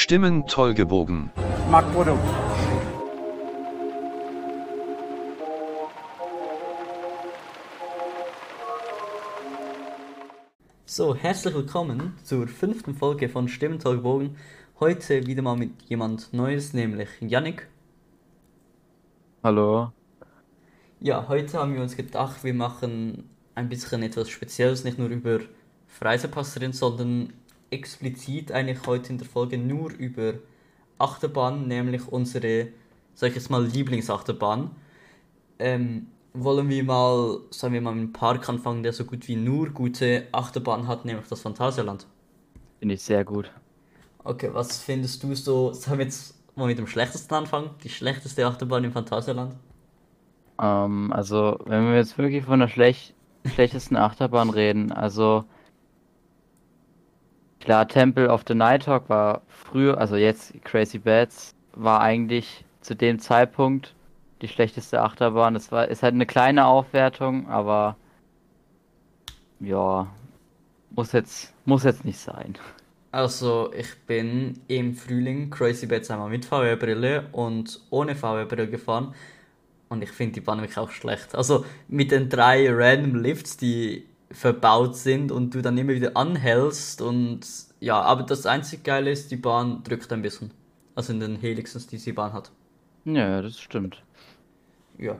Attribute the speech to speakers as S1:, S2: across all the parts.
S1: Stimmen toll gebogen.
S2: Marktprodukt.
S3: So, herzlich willkommen zur fünften Folge von Stimmen toll gebogen. Heute wieder mal mit jemand Neues, nämlich Yannick.
S4: Hallo.
S3: Ja, heute haben wir uns gedacht, wir machen ein bisschen etwas Spezielles, nicht nur über Reisepass sondern explizit eigentlich heute in der Folge nur über Achterbahn, nämlich unsere, sag ich jetzt mal, Lieblingsachterbahn. Ähm, wollen wir mal, sagen wir mal, mit einem Park anfangen, der so gut wie nur gute Achterbahn hat, nämlich das Phantasialand.
S4: Finde ich sehr gut.
S3: Okay, was findest du so, sollen wir jetzt mal mit dem schlechtesten anfangen? Die schlechteste Achterbahn im Phantasialand?
S4: Ähm, also, wenn wir jetzt wirklich von der schlech schlechtesten Achterbahn reden, also klar, Temple of the Nighthawk war früher, also jetzt Crazy Bats, war eigentlich zu dem Zeitpunkt die schlechteste Achterbahn. Es war, ist halt eine kleine Aufwertung, aber ja, muss jetzt, muss jetzt nicht sein.
S3: Also, ich bin im Frühling Crazy Bats einmal mit VR-Brille und ohne VR-Brille gefahren. Und ich finde die Bahn wirklich auch schlecht. Also, mit den drei random Lifts, die verbaut sind und du dann immer wieder anhältst und ja, aber das einzig Geile ist, die Bahn drückt ein bisschen. Also in den Helixen, die die Bahn hat.
S4: Ja, das stimmt.
S3: Ja.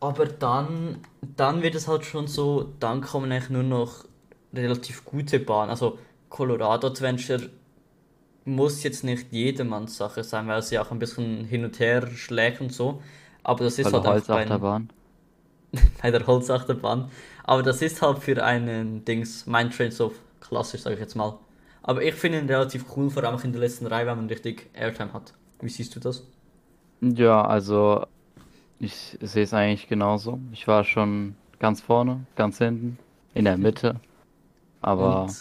S3: Aber dann, dann wird es halt schon so, dann kommen eigentlich nur noch relativ gute Bahnen. Also Colorado Adventure muss jetzt nicht jedermanns Sache sein, weil sie auch ein bisschen hin und her schlägt und so. Aber das ist
S4: der
S3: halt auch bei,
S4: Holzachterbahn.
S3: bei der Holzachterbahn. Aber das ist halt für einen Dings, mein Trains of klassisch, sage ich jetzt mal. Aber ich finde ihn relativ cool, vor allem auch in der letzten Reihe, weil man richtig Airtime hat. Wie siehst du das?
S4: Ja, also ich sehe es eigentlich genauso. Ich war schon ganz vorne, ganz hinten, in der Mitte. Aber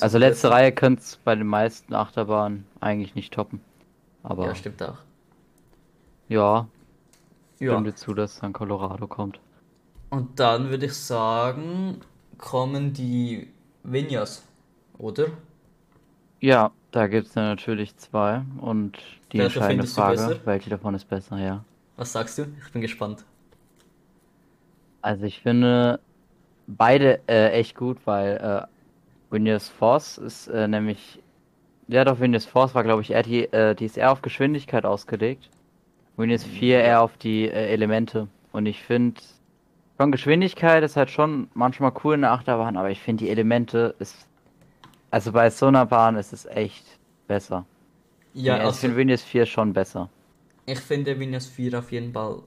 S4: also letzte? Reihe könnte es bei den meisten Achterbahnen eigentlich nicht toppen. Aber
S3: Ja, stimmt auch.
S4: ja,
S3: Ja.
S4: stimme dir zu, dass dann Colorado kommt.
S3: Und dann würde ich sagen, kommen die Vinyas, oder?
S4: Ja, da gibt es ja natürlich zwei. Und die
S3: Welche
S4: entscheidende Frage, welche davon ist besser, ja.
S3: Was sagst du? Ich bin gespannt.
S4: Also ich finde beide äh, echt gut, weil äh, Windows Force ist äh, nämlich, ja doch, Windows Force war glaube ich eher die, äh, die ist eher auf Geschwindigkeit ausgelegt. Windows 4 eher auf die äh, Elemente. Und ich finde, von Geschwindigkeit ist halt schon manchmal cool in der Achterbahn, aber ich finde die Elemente ist, also bei so einer Bahn ist es echt besser.
S3: Ja,
S4: ich
S3: also
S4: finde Windows 4 schon besser.
S3: ich finde Vinyas 4 auf jeden Fall,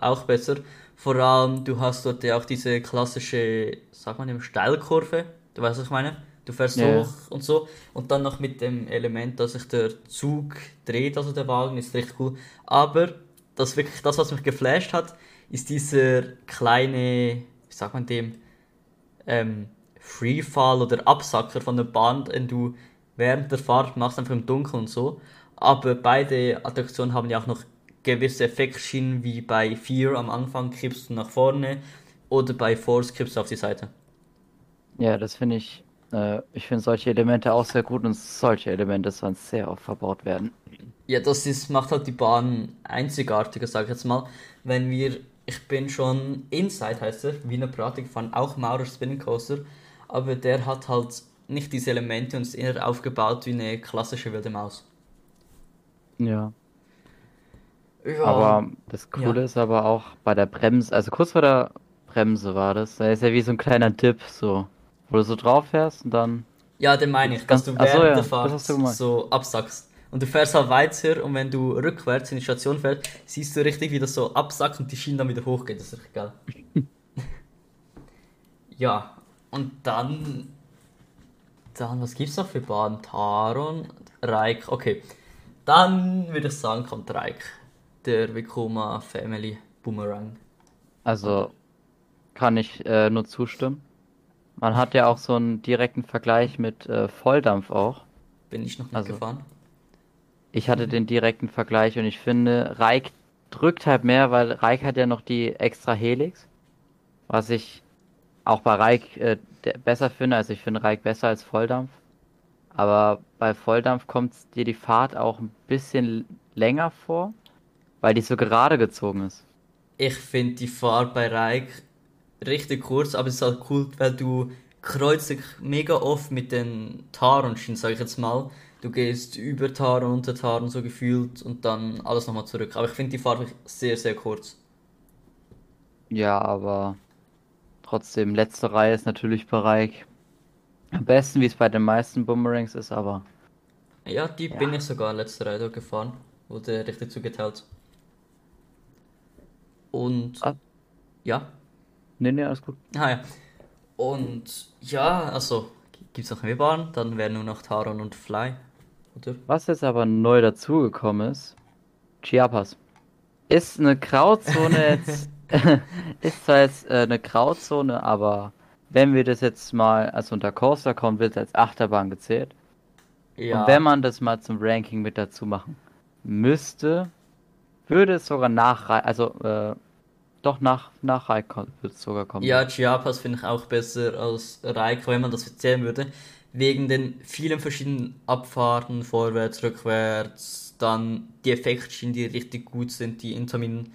S3: auch besser. Vor allem, du hast dort ja auch diese klassische, sag mal, Steilkurve. Du weißt, was ich meine? Du fährst
S4: Ja.
S3: hoch und so. Und dann noch mit dem Element, dass sich der Zug dreht, also der Wagen, ist richtig cool. Aber das wirklich, das, was mich geflasht hat, ist dieser kleine, wie sagt man dem, ähm, Freefall oder Absacker von der Bahn, den du während der Fahrt machst, einfach im Dunkeln und so. Aber beide Attraktionen haben ja auch noch gewisse Effektschienen, wie bei Fear am Anfang kippst du nach vorne oder bei Force kippst du auf die Seite.
S4: Ja, das finde ich, äh, ich finde solche Elemente auch sehr gut und solche Elemente sollen sehr oft verbaut werden.
S3: Ja, das ist, macht halt die Bahn einzigartiger, sag ich jetzt mal. Wenn wir, ich bin schon Inside heißt er, Wiener Prater gefahren, auch Maurer Spinning Coaster, aber der hat halt nicht diese Elemente und ist eher aufgebaut wie eine klassische wilde Maus.
S4: Ja.
S3: Ja,
S4: Aber das Coole
S3: ja.
S4: ist aber auch bei der Bremse, also kurz vor der Bremse war das, da ist ja wie so ein kleiner Dip, so, wo du so drauf fährst und dann,
S3: Ja, den meine ich, dass du während
S4: so, ja,
S3: der
S4: das
S3: Fahrt so absackst. Und du fährst halt weiter und wenn du rückwärts in die Station fährst, siehst du richtig, wie das so absackt und die Schiene dann wieder hochgeht. Das ist richtig geil. ja, und dann. Dann, was gibt's noch für Bahnen? Taron, Reik, okay. Dann würde ich sagen, kommt Reik. Der Vekoma Family Boomerang.
S4: also kann ich äh, nur zustimmen. Man hat ja auch so einen direkten Vergleich mit äh, Volldampf auch.
S3: Bin ich noch nicht
S4: Also-
S3: gefahren.
S4: Ich hatte den direkten Vergleich und ich finde, Reik drückt halt mehr, weil Reik hat ja noch die extra Helix. Was ich auch bei Reik äh, besser finde. Also ich finde Reik besser als Volldampf. Aber bei Volldampf kommt dir die Fahrt auch ein bisschen länger vor, weil die so gerade gezogen ist.
S3: Ich finde die Fahrt bei Reik richtig kurz, aber es ist halt cool, weil du kreuzt dich mega oft mit den Taron-Schienen, sag ich jetzt mal. Du gehst über Taron, unter Taron so gefühlt und dann alles nochmal zurück. Aber ich finde die Fahrt sehr, sehr kurz.
S4: Ja, aber trotzdem, letzte Reihe ist natürlich Bereich. Am besten, wie es bei den meisten Boomerangs ist, aber.
S3: Ja, die ja. bin ich sogar letzte Reihe dort gefahren. Wurde richtig zugeteilt. Und. Ah. Ja.
S4: Nee, nee, alles gut.
S3: Ah ja. Und ja, also gibt es noch mehr Bahnen, dann wären nur noch Taron und Fly.
S4: Oder? Was jetzt aber neu dazugekommen ist, Chiapas. Ist eine Grauzone jetzt. ist zwar jetzt äh, eine Grauzone, aber wenn wir das jetzt mal als unter Coaster kommen, wird es als Achterbahn gezählt. Ja. Und wenn man das mal zum Ranking mit dazu machen müsste, würde es sogar nach, also äh, doch nach, nach Raik wird es sogar kommen.
S3: Ja, Chiapas finde ich auch besser als Raik, wenn man das erzählen würde. Wegen den vielen verschiedenen Abfahrten, vorwärts, rückwärts, dann die Effektschienen, die richtig gut sind, die Intamin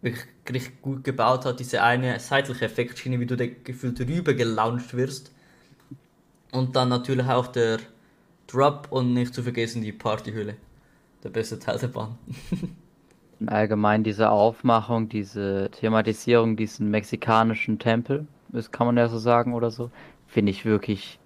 S3: wirklich richtig gut gebaut hat. Diese eine seitliche Effektschiene, wie du gefühlt rüber gelauncht wirst. Und dann natürlich auch der Drop und nicht zu vergessen die Partyhülle. Der beste Teil der Bahn.
S4: allgemein diese Aufmachung, diese Thematisierung, diesen mexikanischen Tempel, das kann man ja so sagen oder so, finde ich wirklich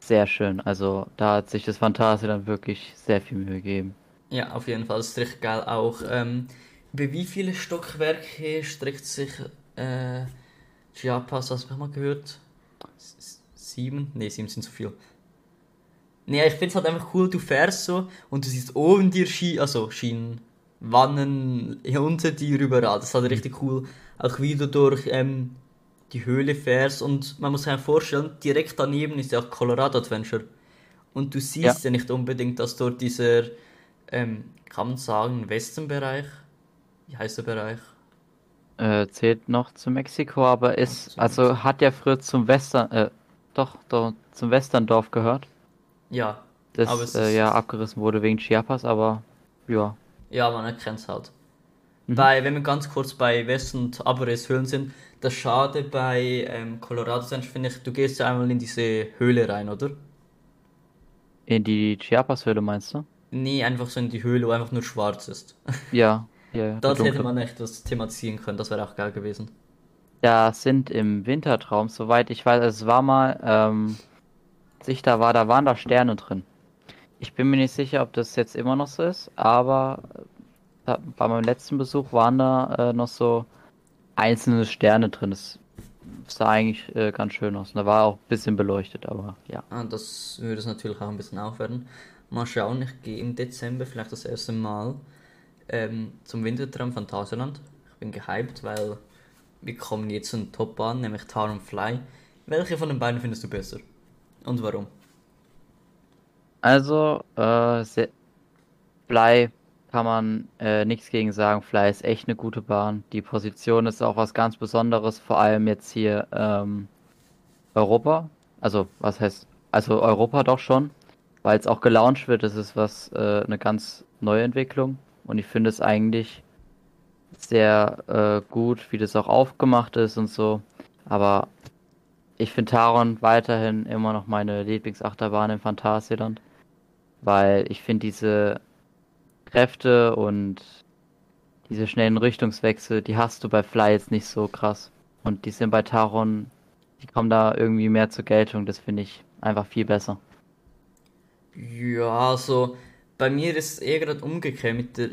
S4: sehr schön. Also da hat sich das Fantasie dann wirklich sehr viel Mühe gegeben.
S3: Ja, auf jeden Fall. Das ist richtig geil. Auch ähm, über wie viele Stockwerke streckt sich äh, Chiapas, hast du mal gehört? S sieben? Ne, sieben sind zu viel. Nee, ich finde es halt einfach cool, du fährst so und du siehst oben dir Ski, also Schienen, Wannen unter dir überall. Das ist halt richtig cool. Auch wie du durch ähm, die Höhle fährst und man muss sich vorstellen, direkt daneben ist ja auch Colorado Adventure. Und du siehst ja, ja nicht unbedingt, dass dort dieser, ähm, kann man sagen, Westenbereich, wie heißt der Bereich?
S4: Äh, zählt noch zu Mexiko, aber ist, also hat ja früher zum Western, äh, doch, doch, zum Westerndorf gehört.
S3: Ja.
S4: Das äh, ja abgerissen wurde wegen Chiapas, aber ja.
S3: Ja, man erkennt es halt. Mhm. Bei, wenn wir ganz kurz bei West- und Aberres Höhlen sind, das Schade bei ähm, Colorado finde ich, du gehst ja einmal in diese Höhle rein, oder?
S4: In die Chiapas-Höhle meinst du?
S3: Nee, einfach so in die Höhle, wo einfach nur schwarz ist.
S4: Ja, ja. ja
S3: das hätte man echt das thematisieren können, das wäre auch geil gewesen.
S4: Da sind im Wintertraum, soweit ich weiß, es war mal, ähm, sich da war, da waren da Sterne drin. Ich bin mir nicht sicher, ob das jetzt immer noch so ist, aber äh, bei meinem letzten Besuch waren da äh, noch so einzelne Sterne drin. Das sah eigentlich äh, ganz schön aus. Und da war auch ein bisschen beleuchtet, aber ja.
S3: Ah, das würde es natürlich auch ein bisschen aufwerten. Mal schauen, ich gehe im Dezember vielleicht das erste Mal ähm, zum Wintertraum Phantasialand. Ich bin gehypt, weil wir kommen jetzt zum Top an, nämlich Tar und Fly. Welche von den beiden findest du besser? Und warum?
S4: Also, äh, Fly kann man äh, nichts gegen sagen. Fly ist echt eine gute Bahn. Die Position ist auch was ganz Besonderes, vor allem jetzt hier ähm, Europa. Also, was heißt, also Europa doch schon, weil es auch gelauncht wird. Das ist was, äh, eine ganz neue Entwicklung. Und ich finde es eigentlich sehr äh, gut, wie das auch aufgemacht ist und so. Aber ich finde Taron weiterhin immer noch meine Lieblingsachterbahn im Phantasialand weil ich finde diese Kräfte und diese schnellen Richtungswechsel, die hast du bei Fly jetzt nicht so krass. Und die sind bei Taron, die kommen da irgendwie mehr zur Geltung. Das finde ich einfach viel besser.
S3: Ja, also bei mir ist es eher gerade umgekehrt mit der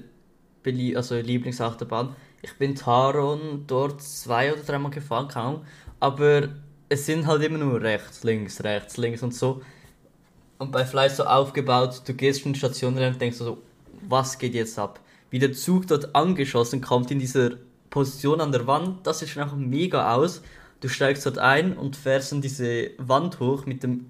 S3: Belie also Lieblingsachterbahn. Ich bin Taron dort zwei oder dreimal gefahren, kaum. Aber es sind halt immer nur rechts, links, rechts, links und so und bei Fly so aufgebaut, du gehst von Station rein und denkst so, was geht jetzt ab? Wie der Zug dort angeschossen kommt in dieser Position an der Wand, das sieht schon einfach mega aus. Du steigst dort ein und fährst dann diese Wand hoch mit dem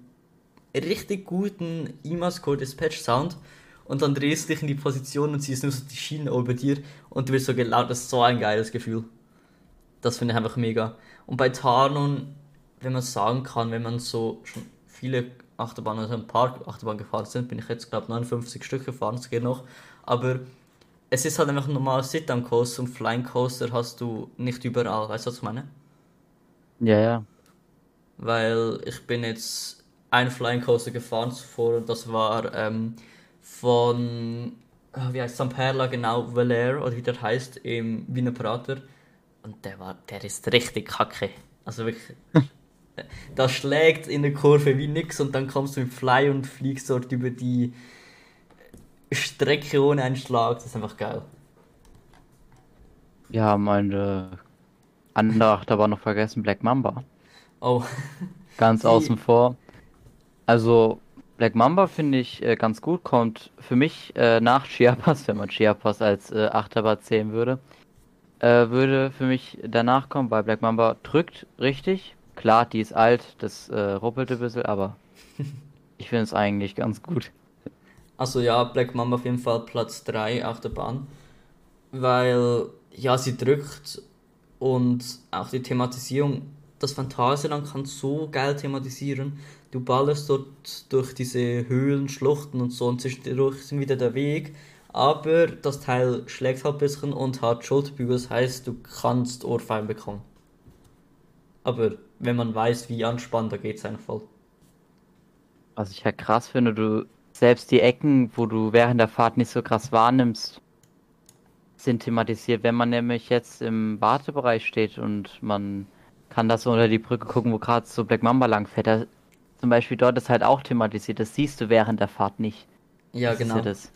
S3: richtig guten IMAS-Core Dispatch Sound und dann drehst du dich in die Position und siehst nur so die Schienen über dir und du wirst so gelaunt. Das ist so ein geiles Gefühl. Das finde ich einfach mega. Und bei Tarnon, wenn man sagen kann, wenn man so schon viele Achterbahn, also im Park Achterbahn gefahren sind, bin ich jetzt, glaube 59 Stück gefahren, es geht noch. Aber es ist halt einfach ein normaler Sit-Down-Coaster und Flying Coaster hast du nicht überall, weißt du, was ich meine?
S4: Ja, ja.
S3: Weil ich bin jetzt einen Flying Coaster gefahren zuvor und das war ähm, von, ah, wie heißt St. Perla genau, Valère oder wie der heißt, im Wiener Prater. Und der war, der ist richtig kacke. Also wirklich. Das schlägt in der Kurve wie nix und dann kommst du mit Fly und fliegst dort über die Strecke ohne einen Schlag. Das ist einfach geil.
S4: Ja, meine andere Achterbahn noch vergessen, Black Mamba.
S3: Oh.
S4: Ganz
S3: Die-
S4: außen vor. Also, Black Mamba finde ich äh, ganz gut, kommt für mich äh, nach Chiapas, wenn man Chiapas als äh, Achterbahn zählen würde, äh, würde für mich danach kommen, weil Black Mamba drückt richtig. Klar, die ist alt, das äh, ruppelt ein bisschen, aber ich finde es eigentlich ganz gut.
S3: Also ja, Black Mamba auf jeden Fall Platz 3 Achterbahn. Weil, ja, sie drückt und auch die Thematisierung, das Phantasialand kann so geil thematisieren. Du ballerst dort durch diese Höhlen, Schluchten und so und zwischendurch sind wieder der Weg. Aber das Teil schlägt halt ein bisschen und hat Schulterbügel, das heißt, du kannst Ohrfeigen bekommen. Aber wenn man weiß, wie anspannend, da geht's einfach voll.
S4: Was ich halt krass finde, du selbst die Ecken, wo du während der Fahrt nicht so krass wahrnimmst, sind thematisiert. Wenn man nämlich jetzt im Wartebereich steht und man kann das so unter die Brücke gucken, wo gerade so Black Mamba lang fährt, da, zum Beispiel dort ist halt auch thematisiert. Das siehst du während der Fahrt nicht.
S3: Ja,
S4: Das
S3: genau.
S4: das.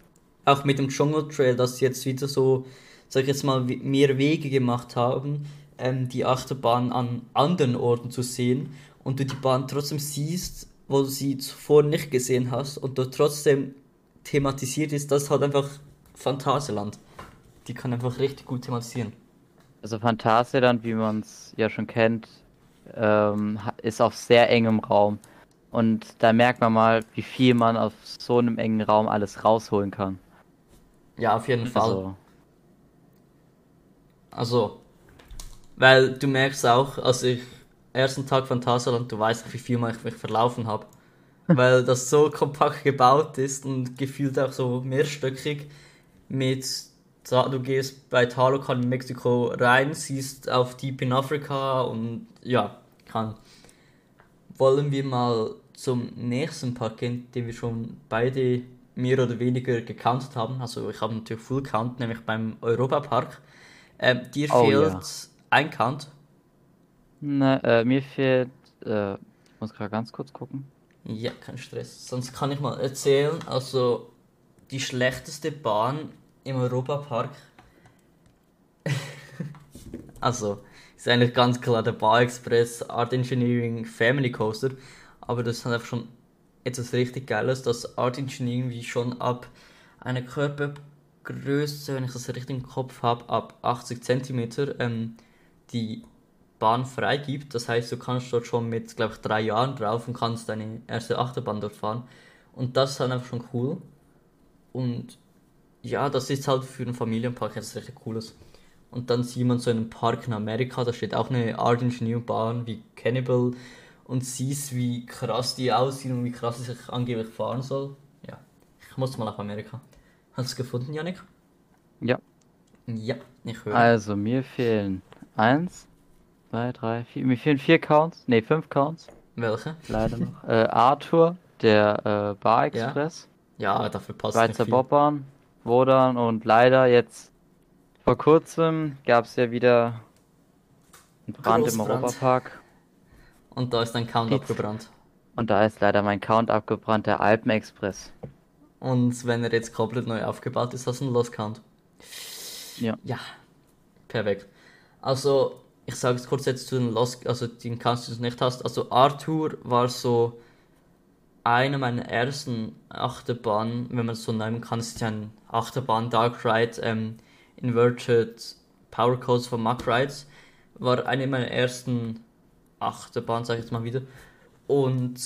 S3: auch mit dem Jungle Trail, dass sie jetzt wieder so, sag ich jetzt mal, mehr Wege gemacht haben, ähm, die Achterbahn an anderen Orten zu sehen und du die Bahn trotzdem siehst, wo du sie zuvor nicht gesehen hast und dort trotzdem thematisiert ist, das ist halt einfach Phantasialand. Die kann einfach richtig gut thematisieren.
S4: Also Phantasialand, wie man es ja schon kennt, ähm, ist auf sehr engem Raum. Und da merkt man mal, wie viel man auf so einem engen Raum alles rausholen kann.
S3: Ja, auf jeden Fall.
S4: Also,
S3: Also, weil du merkst auch, als ich ersten Tag Phantasialand, du weißt, wie viel mal ich mich verlaufen habe. weil das so kompakt gebaut ist und gefühlt auch so mehrstöckig mit, du gehst bei Talocan in Mexiko rein, siehst auf Deep in Africa und ja, kann. Wollen wir mal zum nächsten Park gehen, den wir schon beide mehr oder weniger gecountet haben. Also ich habe natürlich Full Count, nämlich beim Europapark. Ähm, dir
S4: Oh,
S3: fehlt
S4: ja.
S3: Ein Count.
S4: ne, äh, mir fehlt, äh, ich muss gerade ganz kurz gucken.
S3: Ja, kein Stress. Sonst kann ich mal erzählen. Also, die schlechteste Bahn im Europapark. also, ist eigentlich ganz klar der Bar Express Art Engineering Family Coaster. Aber das ist halt einfach schon etwas richtig Geiles, dass Art Engineering wie schon ab einer Körpergröße, wenn ich das richtig im Kopf habe, ab 80 cm ähm, die Bahn freigibt. Das heißt, du kannst dort schon mit, glaube ich, drei Jahren drauf und kannst deine erste Achterbahn dort fahren. Und das ist halt einfach schon cool. Und ja, das ist halt für einen Familienpark etwas richtig Cooles. Und dann sieht man so einen Park in Amerika, da steht auch eine Art Engineering Bahn wie Cannibal und siehst, wie krass die aussieht und wie krass sie sich angeblich fahren soll. Ja, ich muss mal nach Amerika. Hast du es gefunden, Janik?
S4: Ja.
S3: Ja, ich höre.
S4: Also, mir fehlen eins, zwei, drei, vier, mir fehlen vier Counts, ne, fünf Counts,
S3: Welche?
S4: leider noch. Äh, Arthur, der äh, Bar Express,
S3: Ja, dafür passt
S4: Schweizer
S3: nicht viel.
S4: Bobbahn, Wodan und leider jetzt vor kurzem gab es ja wieder einen Brand im
S3: Großbrand.
S4: Europapark.
S3: Und da ist dein Count
S4: Die-
S3: abgebrannt.
S4: Und da ist leider mein Count abgebrannt, der Alpenexpress.
S3: Und wenn er jetzt komplett neu aufgebaut ist, hast du einen Lost Count.
S4: Ja.
S3: Ja, perfekt. Also, ich sage es kurz jetzt zu den Lost, also den die du nicht hast. Also, Arthur war so eine meiner ersten Achterbahnen, wenn man es so nennen kann. Ist ja ein Achterbahn Dark Ride, ähm, Inverted Power Codes von Mack Rides. War eine meiner ersten Achterbahnen, sage ich jetzt mal wieder. Und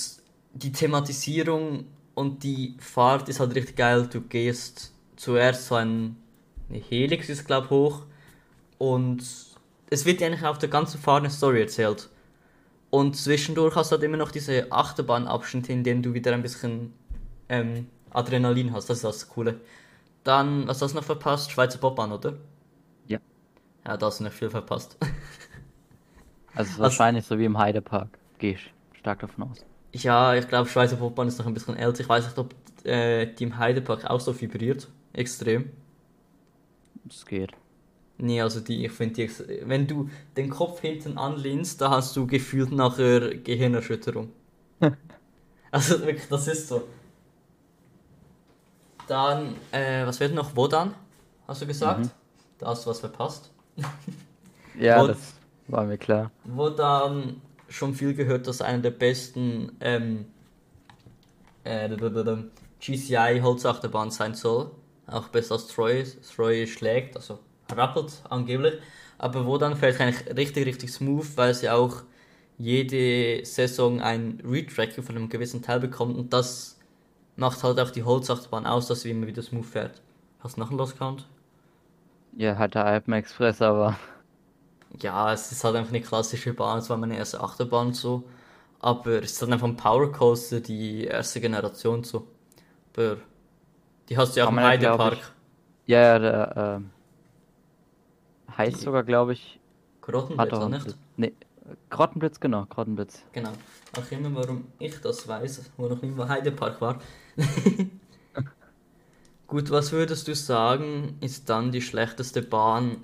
S3: die Thematisierung und die Fahrt ist halt richtig geil. Du gehst zuerst so ein, eine Helix, ist glaube hoch. Und es wird dir eigentlich auf der ganzen Fahrt eine Story erzählt. Und zwischendurch hast du halt immer noch diese Achterbahnabschnitte, in denen du wieder ein bisschen ähm, Adrenalin hast. Das ist das Coole. Dann, was hast du noch verpasst? Schweizer Bobbahn, oder?
S4: Ja.
S3: Ja, da hast du noch viel verpasst.
S4: Also es ist wahrscheinlich so wie im Heidepark. Gehe ich stark davon aus.
S3: Ja, ich glaube, Schweizer Bobbahn ist noch ein bisschen älter. Ich weiß nicht, ob äh, die im Heidepark auch so vibriert. Extrem.
S4: Es geht.
S3: Nee, also die, ich finde wenn du den Kopf hinten anlehnst, da hast du gefühlt nachher Gehirnerschütterung. also wirklich, das ist so. Dann, äh, was wird noch? Wodan? Hast du gesagt?
S4: Mhm.
S3: Da hast du was verpasst.
S4: Ja,
S3: Und-
S4: das war mir klar.
S3: Wodan schon viel gehört, dass einer der besten ähm, äh, GCI Holzachterbahn sein soll. Auch besser als Troy. Troy schlägt, also rappelt angeblich. Aber Wodan fährt eigentlich richtig, richtig smooth, weil sie auch jede Saison ein Retracking von einem gewissen Teil bekommt und das macht halt auch die Holzachterbahn aus, dass sie immer wieder smooth fährt. Hast du noch einen Lost Count?
S4: Ja, hat der Alpen Express, aber
S3: Ja, es ist halt einfach eine klassische Bahn, es war meine erste Achterbahn so. Aber es ist halt einfach ein Powercoaster, die erste Generation so. Aber die hast du ja auch im Heidepark.
S4: ja, ja, der ähm, heißt
S3: Die-
S4: sogar, glaube ich,
S3: Grottenblitz, oder nicht?
S4: Nee, Grottenblitz, genau, Grottenblitz.
S3: Genau. Auch immer, warum ich das weiß, wo noch nicht mal Heidepark war. Gut, was würdest du sagen, ist dann die schlechteste Bahn,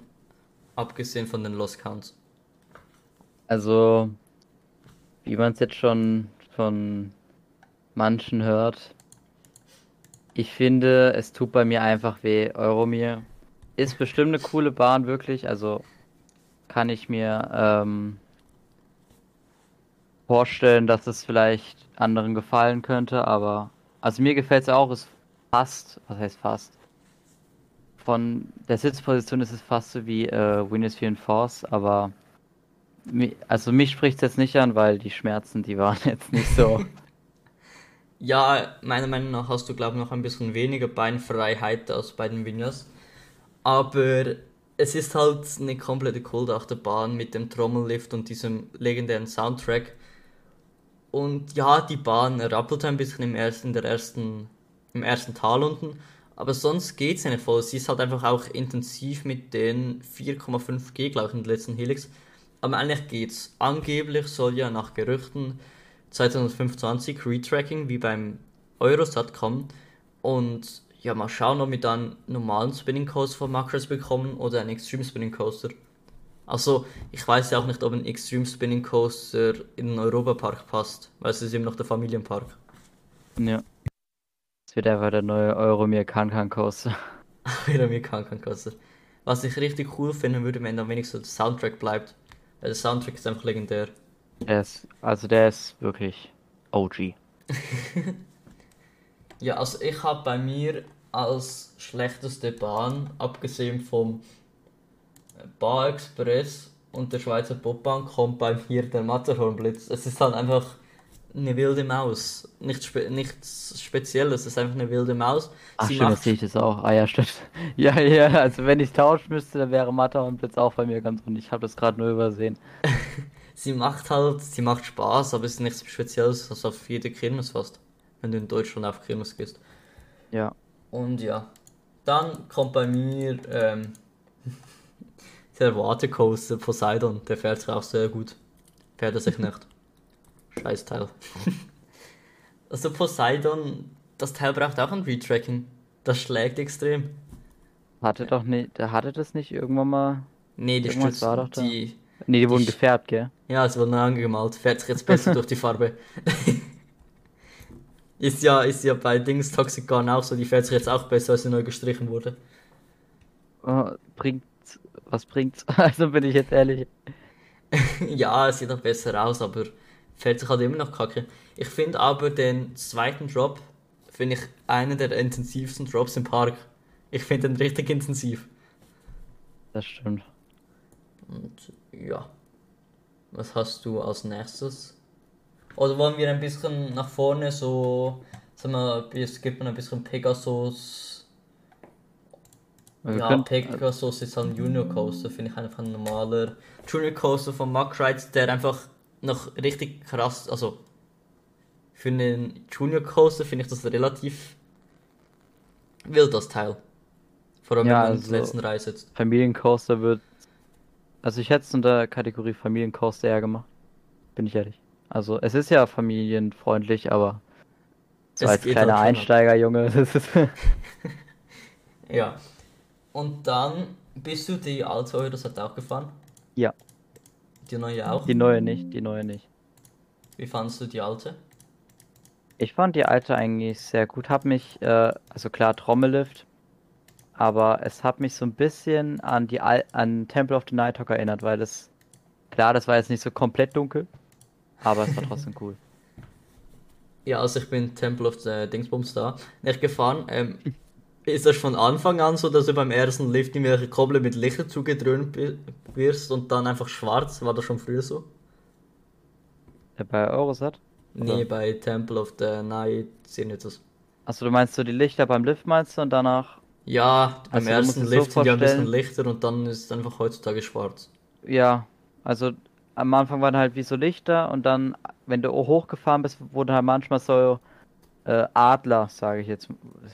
S3: abgesehen von den Lost Counts?
S4: Also, wie man es jetzt schon von manchen hört, ich finde, es tut bei mir einfach weh. Euromir ist bestimmt eine coole Bahn, wirklich. Also kann ich mir ähm, vorstellen, dass es vielleicht anderen gefallen könnte, aber also mir gefällt es auch, es fast, was heißt fast? Von der Sitzposition ist es fast so wie äh, Windows 4 Force, aber Also mich spricht es jetzt nicht an, weil die Schmerzen, die waren jetzt nicht so.
S3: Ja, meiner Meinung nach hast du, glaube ich, noch ein bisschen weniger Beinfreiheit als bei den Wingers. Aber es ist halt eine komplette Cold-Achterbahn mit dem Trommellift und diesem legendären Soundtrack. Und ja, die Bahn rappelt ein bisschen im ersten, der ersten, im ersten Tal unten. Aber sonst geht's nicht voll. Sie ist halt einfach auch intensiv mit den 4,5G, glaube ich, in der letzten Helix. Aber eigentlich geht's. Angeblich soll ja nach Gerüchten 2025 Retracking wie beim Eurosat kommen. Und ja, mal schauen, ob wir dann einen normalen Spinning Coaster von Macros bekommen oder einen Extreme Spinning Coaster. Also, ich weiß ja auch nicht, ob ein Extreme Spinning Coaster in den Europapark passt, weil es ist eben noch der Familienpark.
S4: ja. Es wird einfach der neue Euromir Kankan Coaster.
S3: Wieder mir Kankan Coaster. Was ich richtig cool finden würde, wenn dann wenigstens der Soundtrack bleibt. Weil der Soundtrack ist einfach legendär.
S4: Der ist, also der ist wirklich OG.
S3: Ja, also ich habe bei mir als schlechteste Bahn, abgesehen vom Bar Express und der Schweizer Bobbahn, kommt bei mir der Matterhornblitz. Es ist halt einfach eine wilde Maus. Nichts, spe nichts Spezielles, es ist einfach eine wilde Maus.
S4: Ach
S3: Sie
S4: stimmt,
S3: macht,
S4: sehe ich das auch. Ah ja, stimmt. Ja, ja, also wenn ich tauschen müsste, dann wäre Matter und Blitz auch bei mir ganz und ich habe das gerade nur übersehen.
S3: sie macht halt, sie macht Spaß, aber es ist nichts Spezielles, was auf jede Kirmes fast, wenn du in Deutschland auf Kirmes gehst.
S4: Ja.
S3: Und ja, dann kommt bei mir ähm, der Watercoaster Poseidon, der fährt sich auch sehr gut. Fährt er sich nicht. Scheiß Teil. also Poseidon, das Teil braucht auch ein Retracking. Das schlägt extrem.
S4: Hatte doch nicht, der hatte das nicht irgendwann mal.
S3: Nee, die Stützen,
S4: war doch da.
S3: die.
S4: Nee, die wurden
S3: Die-
S4: gefärbt, gell?
S3: Ja, es wurde neu angemalt. Fährt sich jetzt besser durch die Farbe. Ist ja, ist ja bei Dings Toxic Gun auch so, die fährt sich jetzt auch besser, als sie neu gestrichen wurde.
S4: Oh, bringt, was bringt's? Also bin ich jetzt ehrlich.
S3: Ja, es sieht auch besser aus, aber fährt sich halt immer noch kacke. Ich finde aber den zweiten Drop, finde ich einen der intensivsten Drops im Park. Ich finde den richtig intensiv.
S4: Das stimmt.
S3: Und ja. Was hast du als nächstes? Oder wollen wir ein bisschen nach vorne so, sagen wir, es gibt man ein bisschen Pegasus.
S4: Wir
S3: ja,
S4: können-
S3: Pegasus ist halt ein Junior Coaster, finde ich einfach ein normaler Junior Coaster von Mack Rides, der einfach noch richtig krass, also für einen Junior Coaster finde ich das relativ wild, das Teil. Vor allem,
S4: Ja,
S3: wenn man in
S4: also-
S3: der letzten Reihe sitzt.
S4: Familiencoaster wird. Also ich hätte es unter Kategorie Familiencoaster eher gemacht. Bin ich ehrlich. Also es ist ja familienfreundlich, aber so als kleiner
S3: halt schon ab.
S4: Einsteiger, Junge, das ist.
S3: Ja. Und dann bist du die alte Eurosat auch gefahren?
S4: Ja,
S3: Die neue auch?
S4: die neue nicht, die neue nicht.
S3: Wie fandest du die alte?
S4: Ich fand die alte eigentlich sehr gut. Hab mich, äh, also klar, Trommellift, aber es hat mich so ein bisschen an die Al an Temple of the Nighthawk erinnert, weil das, klar, das war jetzt nicht so komplett dunkel, aber es war trotzdem cool.
S3: Ja, also ich bin Temple of the Dingsbums da nicht gefahren. Ähm, ist das von Anfang an so, dass du beim ersten Lift irgendwelche Koble mit Lichter zugedröhnt wirst und dann einfach schwarz? War das schon früher so?
S4: Bei Eurosat?
S3: Nee, bei Temple of the Night irgendetwas.
S4: Achso, du meinst so die Lichter beim Lift meinst du und danach,
S3: Ja, beim
S4: Also,
S3: ersten
S4: es so
S3: Lift sind ja ein bisschen Lichter und dann ist es einfach heutzutage schwarz.
S4: ja, also am Anfang waren halt wie so Lichter und dann, wenn du hochgefahren bist, wurden halt manchmal so äh, Adler, sage ich jetzt.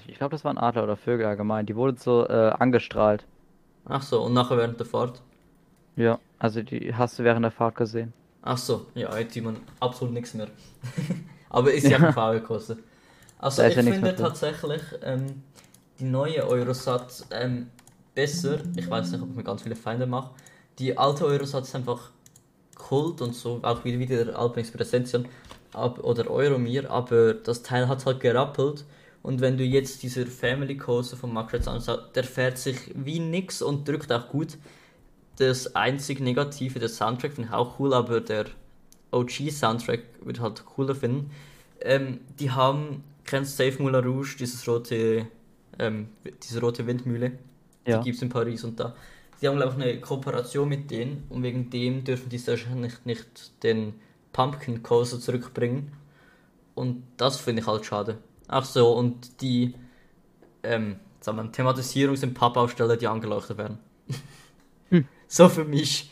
S4: Ich glaube, das waren Adler oder Vögel allgemein, die wurden so äh, angestrahlt.
S3: Ach so, und nachher während der Fahrt?
S4: Ja, also die hast du während der Fahrt gesehen.
S3: Ach so, ja, jetzt sieht man absolut nichts mehr. Aber ist ja ein VW-Kosten. Also ich
S4: ja
S3: finde tatsächlich ähm, die neue Eurosat ähm, besser. Ich weiß nicht, ob ich mir ganz viele Feinde mache. Die alte Eurosat ist einfach Kult und so, auch wie wieder der Alpinix Präsention ab, oder Euromir, aber das Teil hat halt gerappelt. Und wenn du jetzt dieser Family Coaster von Macrets anschaust, der fährt sich wie nix und drückt auch gut. Das einzig Negative, der Soundtrack finde ich auch cool, aber der OG-Soundtrack würde ich halt cooler finden. Ähm, die haben, kennst du Safe Moulin Rouge, dieses rote, ähm, diese rote Windmühle?
S4: Ja.
S3: Die gibt es in Paris und da. Die haben, glaube ich, eine Kooperation mit denen und wegen dem dürfen die wahrscheinlich nicht den Pumpkin Coaster zurückbringen. Und das finde ich halt schade. Ach so, und die ähm, sagen wir, Thematisierung sind Pappaufsteller, die angeleuchtet werden. So für mich.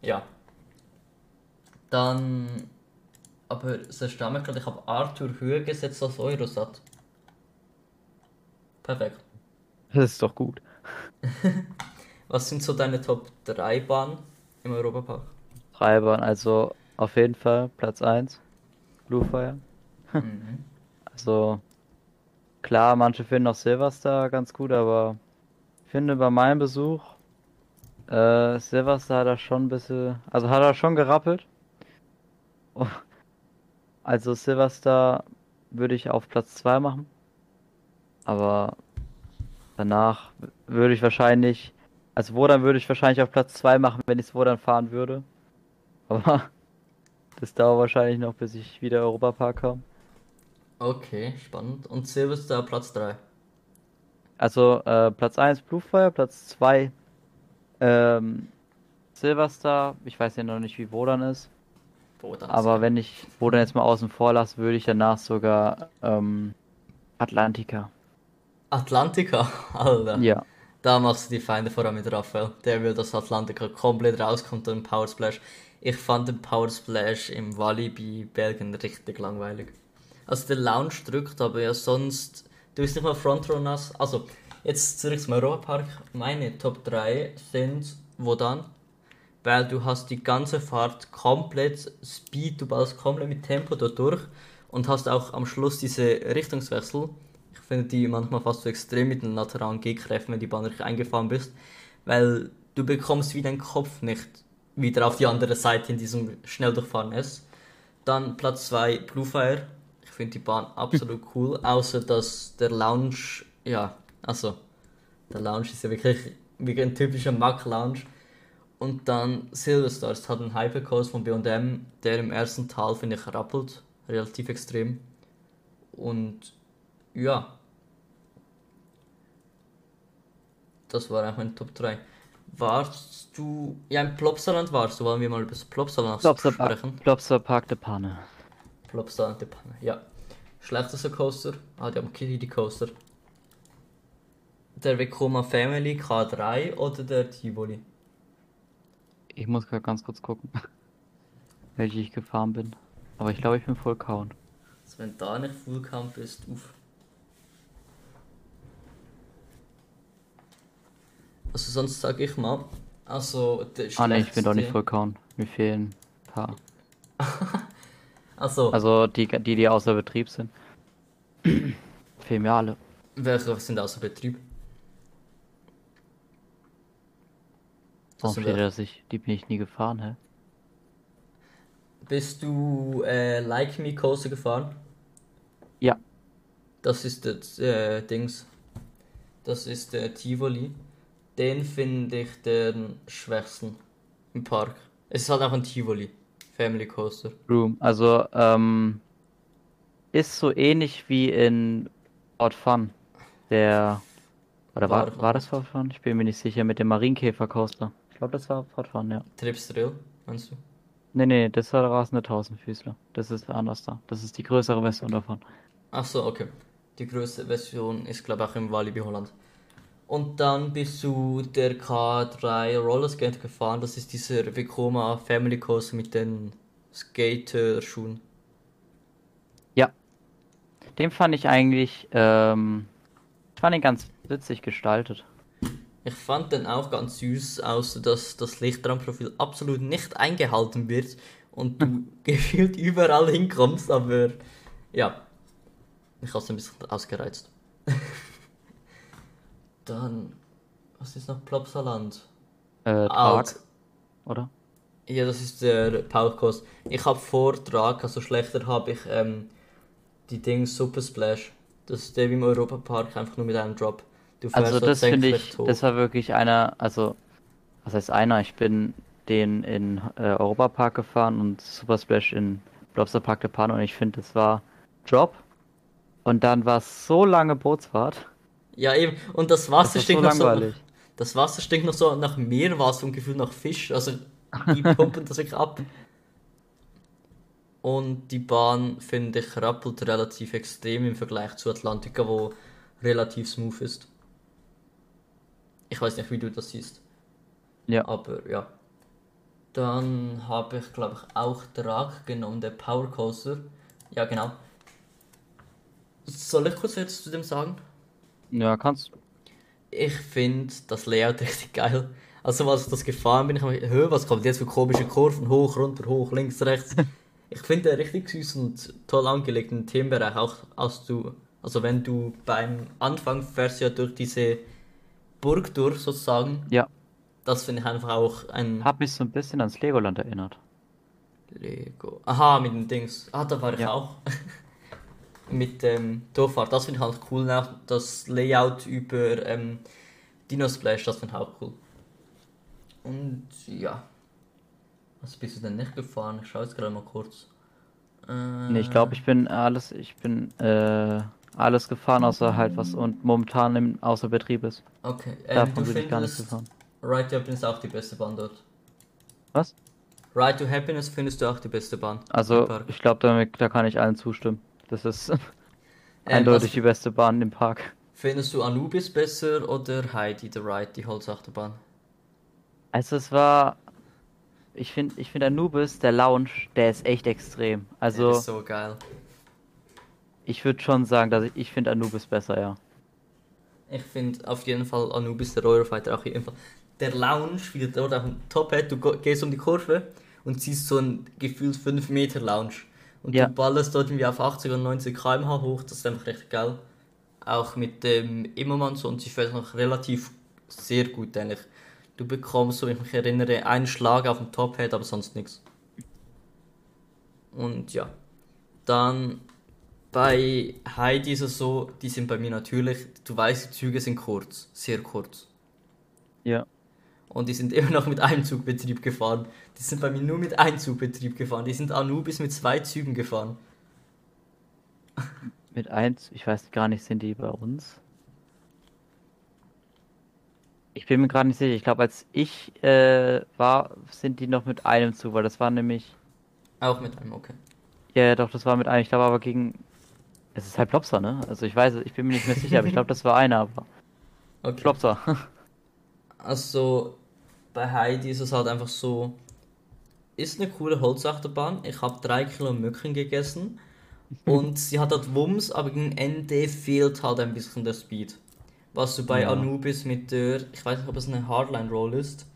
S3: Ja. Dann. Aber es mich gerade, ich habe Arthur höher gesetzt als Eurosat. Perfekt.
S4: Das ist doch gut.
S3: Was sind so deine Top 3 Bahnen im Europapark?
S4: Treibern, also auf jeden Fall Platz 1, Bluefire.
S3: Mhm.
S4: Also klar, manche finden auch Silverstar ganz gut, aber ich finde bei meinem Besuch, äh, Silverstar hat er schon ein bisschen, also hat er schon gerappelt. Oh, Also Silverstar würde ich auf Platz 2 machen. Aber danach würde ich wahrscheinlich, also Wodan würde ich wahrscheinlich auf Platz 2 machen, wenn ich es Wodan fahren würde. Aber das dauert wahrscheinlich noch, bis ich wieder Europapark komme.
S3: Okay, spannend. Und Silverstar Platz 3.
S4: Also äh, Platz 1 Bluefire, Platz 2 ähm, Silverstar. Ich weiß ja noch nicht, wie Wodan ist.
S3: Boah, dann
S4: Aber wenn ich Wodan jetzt mal außen vor lasse, würde ich danach sogar ähm, Atlantica.
S3: Atlantica, Alter.
S4: Ja.
S3: Da machst du die Feinde vor allem mit Raphael. Der will, dass Atlantica komplett rauskommt und Power Splash. Ich fand den Power Splash im Walibi Belgien richtig langweilig. Also der Lounge drückt, aber ja sonst. Du bist nicht mal Frontrunners. Also, jetzt zurück zum Europapark. Meine Top 3 sind Wodan. Weil du hast die ganze Fahrt komplett Speed, du baust komplett mit Tempo dort durch und hast auch am Schluss diese Richtungswechsel. Finde die manchmal fast so extrem mit den lateralen Gehkräften, wenn die Bahn richtig eingefahren bist, weil du bekommst wie deinen Kopf nicht wieder auf die andere Seite in diesem Schnelldurchfahren ist. Dann Platz 2 Bluefire. Ich finde die Bahn absolut cool, außer dass der Lounge, ja, also der Lounge ist ja wirklich, wirklich ein typischer Mack-Lounge. Und dann Silverstar, es hat einen Hypercoast von B&M, der im ersten Tal, finde ich, rappelt, relativ extrem. Und ja, das war einfach mein Top 3. Warst du, ja, im Plopsaland warst du, wollen wir mal über das Plopsaland
S4: Plopsa
S3: sprechen?
S4: Plopsa Park de Panne.
S3: Plopsaland, die Panne, ja. Schlechtester Coaster, ah, die haben Kitty die Coaster. Der Vekoma Family K3 oder der Tivoli?
S4: Ich muss grad ganz kurz gucken. welche ich gefahren bin. Aber ich glaube, ich bin voll kauen.
S3: Also wenn da nicht Full Camp ist, uff. Also sonst sage ich mal, also der
S4: Ah ne, ich bin doch nicht
S3: schlechteste-
S4: voll kauen. Mir fehlen ein paar.
S3: Also,
S4: Also die, die, die außer Betrieb sind. fehlen mir alle.
S3: welche sind außer Betrieb? Das
S4: Warum
S3: sind
S4: steht da,
S3: welche.
S4: dass ich, die bin ich nie gefahren, hä?
S3: Bist du äh, Like Me Coaster gefahren?
S4: Ja.
S3: Das ist das äh, Dings. Das ist der Tivoli. Den finde ich den schwächsten im Park. Es ist halt auch ein Tivoli. Family Coaster.
S4: Room. Also, ähm, ist so ähnlich wie in Fort Fun. Der. Oder
S3: War
S4: war, war das Fort Fun? Ich bin mir nicht sicher, mit dem Marienkäfer Coaster. Ich glaube, das war Fort Fun, ja.
S3: Trips Drill, meinst du?
S4: Nee, nee, das war der rasende Tausendfüßler. Das ist anders da. Das ist die größere Version davon.
S3: Ach so, okay. Die größte Version ist, glaube ich, auch im Walibi Holland. Und dann bist du der K3 Rollerskate gefahren. Das ist dieser Vekoma Family Coaster mit den Skater-Schuhen.
S4: Ja. Den fand ich eigentlich, ähm, ich fand ihn ganz witzig gestaltet.
S3: Ich fand den auch ganz süß, außer dass das Lichtraumprofil absolut nicht eingehalten wird und du gefühlt überall hinkommst, aber ja, ich hab's ein bisschen ausgereizt. Dann, was ist noch Plopsaland?
S4: Äh,
S3: Alt.
S4: Tag, oder?
S3: Ja, das ist der Powercoast. Ich habe vor Trag, also schlechter habe ich ähm, die Dings Super Splash. Das ist der wie im Europapark, einfach nur mit einem Drop. Du
S4: Also
S3: so
S4: das finde ich,
S3: hoch.
S4: das war wirklich einer, also, was heißt einer? Ich bin den in äh, Europapark gefahren und Super Splash in Lobsterpark gefahren und ich finde, das war Drop. Und dann war es so lange Bootsfahrt.
S3: Ja, eben. Und das Wasser
S4: Das war so
S3: stinkt noch so. Das Wasser stinkt noch so nach Meerwasser und gefühlt nach Fisch. Also die pumpen das wirklich ab. Und die Bahn, finde ich, rappelt relativ extrem im Vergleich zu Atlantica, wo relativ smooth ist. Ich weiß nicht, wie du das siehst.
S4: Ja.
S3: Aber ja. Dann habe ich, glaube ich, auch Drag genommen, der Power Coaster. Ja, genau. Soll ich kurz etwas zu dem sagen?
S4: Ja, kannst du.
S3: Ich finde das Layout richtig geil. Also, als ich das gefahren bin, ich habe mir gedacht, "Hö, was kommt jetzt für komische Kurven? Hoch, runter, hoch, links, rechts. ich finde den richtig süß und toll angelegt im Themenbereich. Auch als du, also wenn du beim Anfang fährst ja durch diese Burg durch, sozusagen.
S4: Ja.
S3: Das finde ich einfach auch ein
S4: Hat mich so ein bisschen ans Legoland erinnert.
S3: Lego. Aha, mit den Dings. Ah, da war ich
S4: Ja.
S3: auch. mit dem Durchfahrt. Das finde ich halt cool. Auch das Layout über ähm, Dino Splash, das finde ich auch cool. Und ja. Was bist du denn nicht gefahren? Ich schaue jetzt gerade mal kurz. Äh,
S4: Nee, ich glaube, ich bin alles, ich bin äh, alles gefahren, außer halt was und momentan im außer Betrieb ist.
S3: Okay. Ähm,
S4: Davon
S3: du
S4: bin ich gar nicht gefahren.
S3: Ride to Happiness auch die beste Bahn dort.
S4: Was?
S3: Ride to Happiness findest du auch die beste Bahn.
S4: Also ich glaube, da kann ich allen zustimmen. Das ist
S3: Ähm,
S4: eindeutig die beste Bahn im Park.
S3: Findest du Anubis besser oder Heidi the Ride, die Holzachterbahn?
S4: Also es war, ich finde, ich finde Anubis, der Lounge, der ist echt extrem.
S3: Der
S4: Also
S3: ist so geil.
S4: ich würde schon sagen, dass ich, ich finde Anubis besser, ja.
S3: Ich finde auf jeden Fall Anubis der Eurofighter auch jeden Fall. Der Lounge, wie der dort auf dem Top hat, du gehst um die Kurve und siehst so ein gefühlt 5 Meter Lounge. Und
S4: Ja.
S3: du ballerst dort irgendwie auf 80 oder 90 km/h hoch, das ist einfach richtig geil. Auch mit dem Immermann so und sie fährt noch relativ sehr gut eigentlich. Du bekommst, so wie ich mich erinnere, einen Schlag auf dem Top Head, aber sonst nichts. Und ja. Dann bei Heidi ist es so, die sind bei mir natürlich, du weißt, die Züge sind kurz, sehr kurz.
S4: Ja.
S3: Und die sind immer noch mit einem Zugbetrieb gefahren. Die sind bei mir nur mit einem Zugbetrieb gefahren. Die sind Anubis mit zwei Zügen gefahren.
S4: Mit eins, ich weiß gar nicht, sind die bei uns? Ich bin mir gerade nicht sicher. Ich glaube, als ich äh, war, sind die noch mit einem Zug, weil das war nämlich.
S3: Auch mit einem, okay.
S4: Ja, ja, doch, das war mit einem. Ich glaube aber gegen. Es ist halt Lobster, ne? Also ich weiß, ich bin mir nicht mehr sicher, aber ich glaube, das war einer, aber.
S3: okay.
S4: Lobster.
S3: Also bei Heidi ist es halt einfach so, ist eine coole Holzachterbahn. Ich habe drei Kilo Mücken gegessen. Und sie hat halt Wumms, aber gegen Ende fehlt halt ein bisschen der Speed. Was du bei
S4: Ja.
S3: Anubis mit der, ich weiß nicht, ob es eine Hardline Roll ist,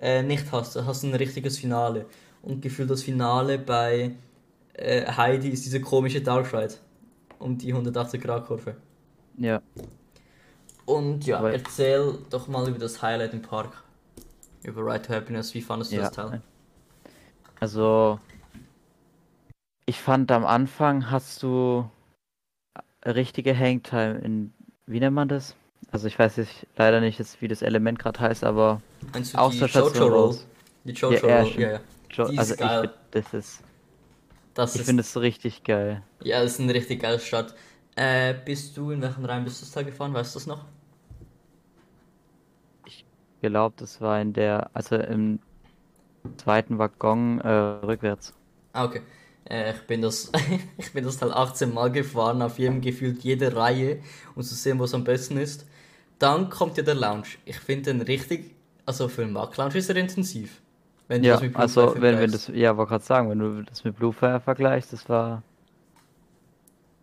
S3: äh, nicht hast. Da hast du ein richtiges Finale. Und gefühlt das Finale bei äh, Heidi ist diese komische Dark Ride. Um die 180 Grad Kurve.
S4: Ja.
S3: Und ja, erzähl doch mal über das Highlight im Park. Über Ride to Happiness. Wie fandest du
S4: Ja.
S3: das Teil?
S4: Also, ich fand am Anfang hast du richtige Hangtime in, wie nennt man das? Also ich weiß jetzt leider nicht, jetzt, wie das Element gerade heißt, aber
S3: Meinst du
S4: aus
S3: die
S4: der Station raus.
S3: Die Jojo
S4: Ja, ja,
S3: ja, ja.
S4: Jo-
S3: Die
S4: also ich
S3: geil.
S4: das ist,
S3: Das
S4: ich finde es so richtig geil.
S3: ja, das ist eine richtig geile Stadt. Äh, bist du, in welchen Reihen bist du das Teil gefahren? Weißt du das noch?
S4: Ich glaube, das war in der, also im zweiten Waggon äh, rückwärts.
S3: Ah, okay. Äh, ich bin das, ich bin das Teil 18 Mal gefahren, auf jedem gefühlt jede Reihe, um zu sehen, wo es am besten ist. Dann kommt ja der Lounge. Ich finde den richtig, also für einen Mark-Lounge ist er intensiv. Wenn du
S4: Ja,
S3: das mit Blue
S4: also
S3: Flag
S4: wenn wir
S3: vergleichst.
S4: das, ja, wollte gerade sagen, wenn du das mit Blue Fire vergleichst, das war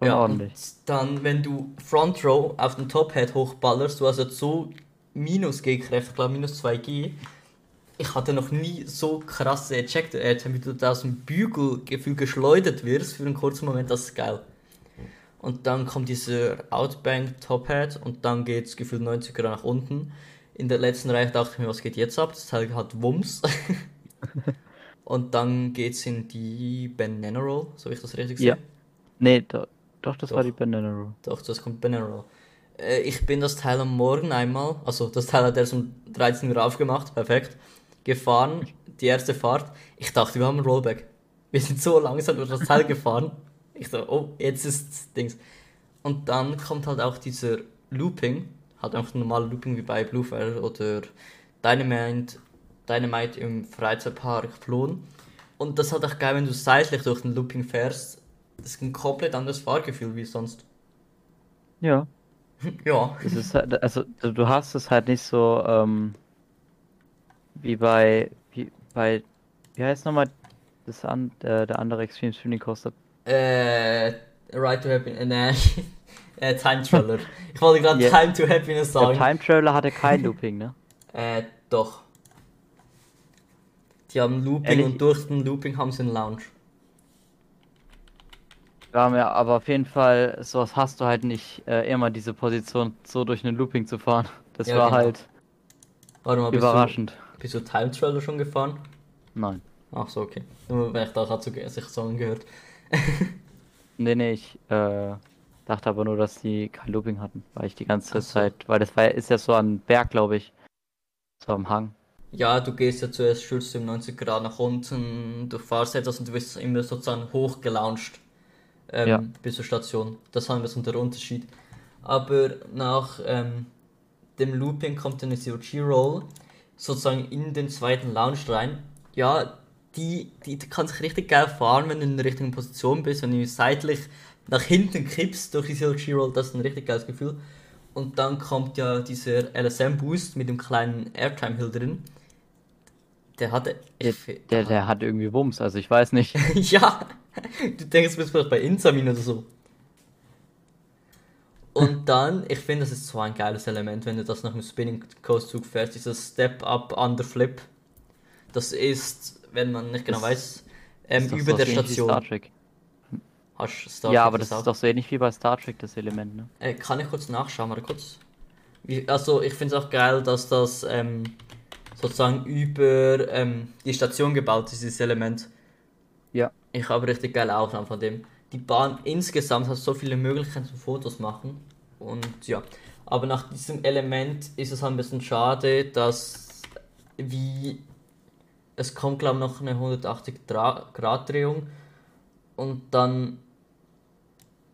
S3: Ja,
S4: ordentlich.
S3: und dann, wenn du Front Row auf den Top Head hochballerst, du hast jetzt so minus G-Kräfte, ich glaube minus 2G. Ich hatte noch nie so krasse Ejector Airtime, wie du da aus dem Bügelgefühl geschleudert wirst für einen kurzen Moment, das ist geil. Und dann kommt dieser Outbank Top Head und dann geht's gefühlt 90 Grad nach unten. In der letzten Reihe dachte ich mir, was geht jetzt ab? Das Teil hat Wumms. und dann geht's in die Banana Roll, so wie ich das richtig sehe.
S4: Ja. Nee, do, doch, das war
S3: Doch.
S4: die Banana Roll.
S3: Doch, das kommt Banana Roll. Äh, ich bin das Teil am Morgen einmal, also das Teil hat erst um 13 Uhr aufgemacht, perfekt, gefahren, die erste Fahrt. Ich dachte, wir haben ein Rollback. Wir sind so langsam durch das Teil gefahren. Ich dachte, oh, jetzt ist Dings. Und dann kommt halt auch dieser Looping, halt einfach ein normaler Looping wie bei Bluefire oder Dynamite, Dynamite im Freizeitpark Flohen. Und das halt auch geil, wenn du seitlich durch den Looping fährst. Das ist ein komplett anderes Fahrgefühl wie sonst.
S4: Ja.
S3: Ja.
S4: Es ist halt, also du hast es halt nicht so ähm, wie bei wie bei wie heißt nochmal das an äh, der andere Extreme Spinning Coaster?
S3: Äh, Right to Happiness, äh, äh, Time Traveler. Ich wollte gerade
S4: Ja.
S3: Time to Happiness
S4: Der
S3: sagen.
S4: Time Traveler hatte kein Looping, ne?
S3: Äh, doch. Die haben Looping
S4: Ehrlich?
S3: und durch den Looping haben sie einen Lounge.
S4: Ja, ja, aber auf jeden Fall, sowas hast du halt nicht äh, immer diese Position, so durch einen Looping zu fahren. Das
S3: Ja,
S4: war
S3: genau.
S4: halt
S3: Warte mal, bist
S4: überraschend.
S3: du, bist du Time Traveler schon gefahren?
S4: Nein.
S3: Ach so, okay. Nur weil ich da gerade so sich so angehört.
S4: Nee, nee, ich äh, dachte aber nur, dass die kein Looping hatten, weil ich die ganze
S3: so.
S4: Zeit, weil das war ist ja so ein Berg, glaube ich. So am Hang.
S3: Ja, du gehst ja zuerst schulst um 90 Grad nach unten, du fahrst etwas und du wirst immer sozusagen hochgelauncht ähm,
S4: Ja.
S3: bis zur Station. Das ist ein bisschen der Unterschied. Aber nach ähm, dem Looping kommt eine COG-Roll sozusagen in den zweiten Lounge rein. Ja, die, die, die kann sich richtig geil fahren, wenn du in der richtigen Position bist, wenn du seitlich nach hinten kippst durch die COG-Roll, das ist ein richtig geiles Gefühl. Und dann kommt ja dieser LSM-Boost mit dem kleinen Airtime-Hill drin. Der hatte.
S4: Der, der, der hat irgendwie Wumms, also ich weiß nicht.
S3: ja! Du denkst, du bist vielleicht bei Insamin oder so. Und dann, ich finde, das ist so ein geiles Element, wenn du das nach dem Spinning Coast Zug fährst, dieses Step Up Under Flip. Das ist, wenn man nicht genau
S4: Das
S3: weiß, ähm, über
S4: so
S3: der
S4: wie Star
S3: Station.
S4: Trek.
S3: Hast Star
S4: ja,
S3: Trek
S4: aber das
S3: auch?
S4: ist doch so ähnlich wie bei Star Trek, das Element, ne?
S3: Äh, kann ich kurz nachschauen, mal kurz. Wie, also ich finde es auch geil, dass das ähm, sozusagen über ähm, die Station gebaut ist, dieses Element.
S4: Ja.
S3: Ich habe richtig geile Aufnahmen von dem. Die Bahn insgesamt hat so viele Möglichkeiten zum Fotos machen. Und ja. Aber nach diesem Element ist es halt ein bisschen schade, dass wie es kommt glaube ich noch eine 180 Dra Grad Drehung und dann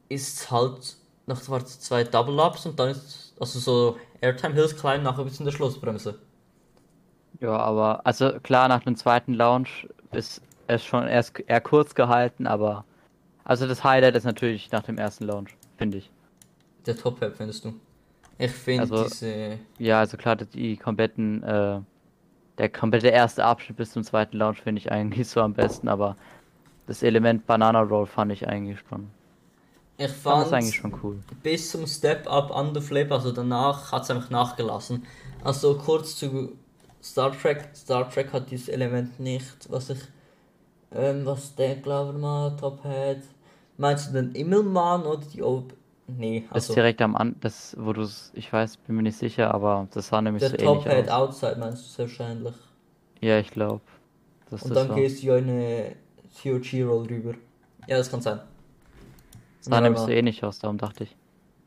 S3: ist halt noch zwei Double Ups und dann ist also so Airtime Hills klein nachher bis in der Schlussbremse.
S4: Ja, aber also klar, nach dem zweiten Lounge ist es schon erst eher kurz gehalten, aber also das Highlight ist natürlich nach dem ersten Lounge, finde ich.
S3: Der Top Hat findest du? Ich finde
S4: Also-
S3: diese
S4: Ja, also klar, die kompletten äh, der komplette erste Abschnitt bis zum zweiten Launch finde ich eigentlich so am besten, aber das Element Banana Roll fand ich eigentlich schon.
S3: Ich
S4: Fand
S3: fand
S4: das eigentlich schon cool.
S3: bis zum Step Up Underflip, also danach hat es einfach nachgelassen. Also kurz zu Star Trek. Star Trek hat dieses Element nicht, was ich, ähm, was der glaube ich mal Top hat. Meinst du den Immelmann oder die Ob... Nee,
S4: Das
S3: also
S4: ist direkt am An, das, wo du es, ich weiß, bin mir nicht sicher, aber das sah nämlich
S3: der
S4: so
S3: Top
S4: ähnlich
S3: Hat
S4: aus.
S3: Outside meinst du sehr wahrscheinlich.
S4: Ja, ich glaube. Das
S3: Und
S4: das
S3: dann
S4: war.
S3: gehst du ja in eine COG-Roll rüber. Ja, das kann sein.
S4: sah nämlich so ähnlich aus, darum dachte ich.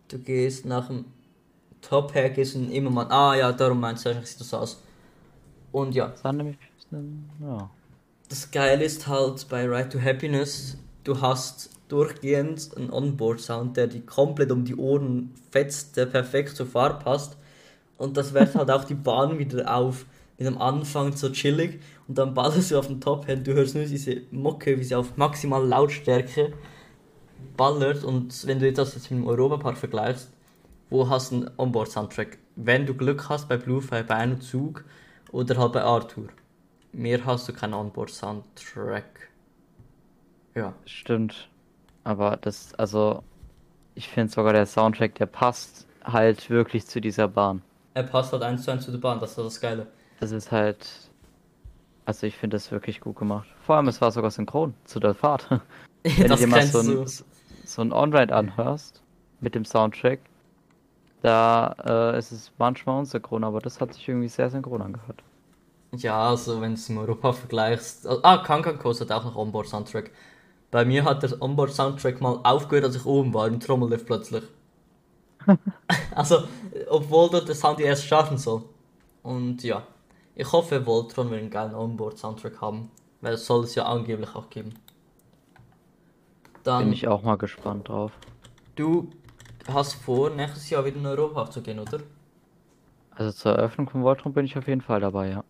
S3: Du gehst nach dem Top Hair, gehst in Immelmann. Ah ja, darum meinst du, wahrscheinlich sieht das aus. Und ja,
S4: Sah nämlich, ja.
S3: Das Geile ist halt bei Ride to Happiness, du hast durchgehend einen Onboard-Sound, der dir komplett um die Ohren fetzt, der perfekt zur Fahrt passt. Und das wertet halt auch die Bahn wieder auf. Mit am Anfang so chillig und dann ballerst du auf den Top Hat, du hörst nur diese Mucke, wie sie auf maximal Lautstärke ballert. Und wenn du das jetzt mit dem Europapark vergleichst, wo hast du einen Onboard-Soundtrack? Wenn du Glück hast bei Bluefire, bei einem Zug oder halt bei Arthur. Mehr hast du keinen Onboard-Soundtrack. Ja.
S4: Stimmt. Aber das, also, ich finde sogar der Soundtrack, der passt halt wirklich zu dieser Bahn.
S3: Er passt halt eins zu eins zu der Bahn, das ist das Geile.
S4: Das ist halt, also ich finde das wirklich gut gemacht. Vor allem, es war sogar synchron zu der Fahrt. Wenn du
S3: das
S4: dir mal so
S3: du.
S4: ein, so ein On-Ride anhörst mit dem Soundtrack, da äh, ist es manchmal unsynchron, aber das hat sich irgendwie sehr synchron angehört.
S3: Ja, also wenn du es im Europa vergleichst. Ah, Kankan hat auch noch Onboard-Soundtrack. Bei mir hat der Onboard-Soundtrack mal aufgehört, als ich oben war, im Trommellift plötzlich. also, obwohl dort der Sound erst starten soll. Und ja, ich hoffe, Voltron wird einen geilen Onboard-Soundtrack haben. Weil es soll es ja angeblich auch geben. Dann,
S4: Bin ich auch mal gespannt drauf.
S3: du hast vor, nächstes Jahr wieder in Europa zu gehen, oder?
S4: Also zur Eröffnung von Voltron bin ich auf jeden Fall dabei, ja.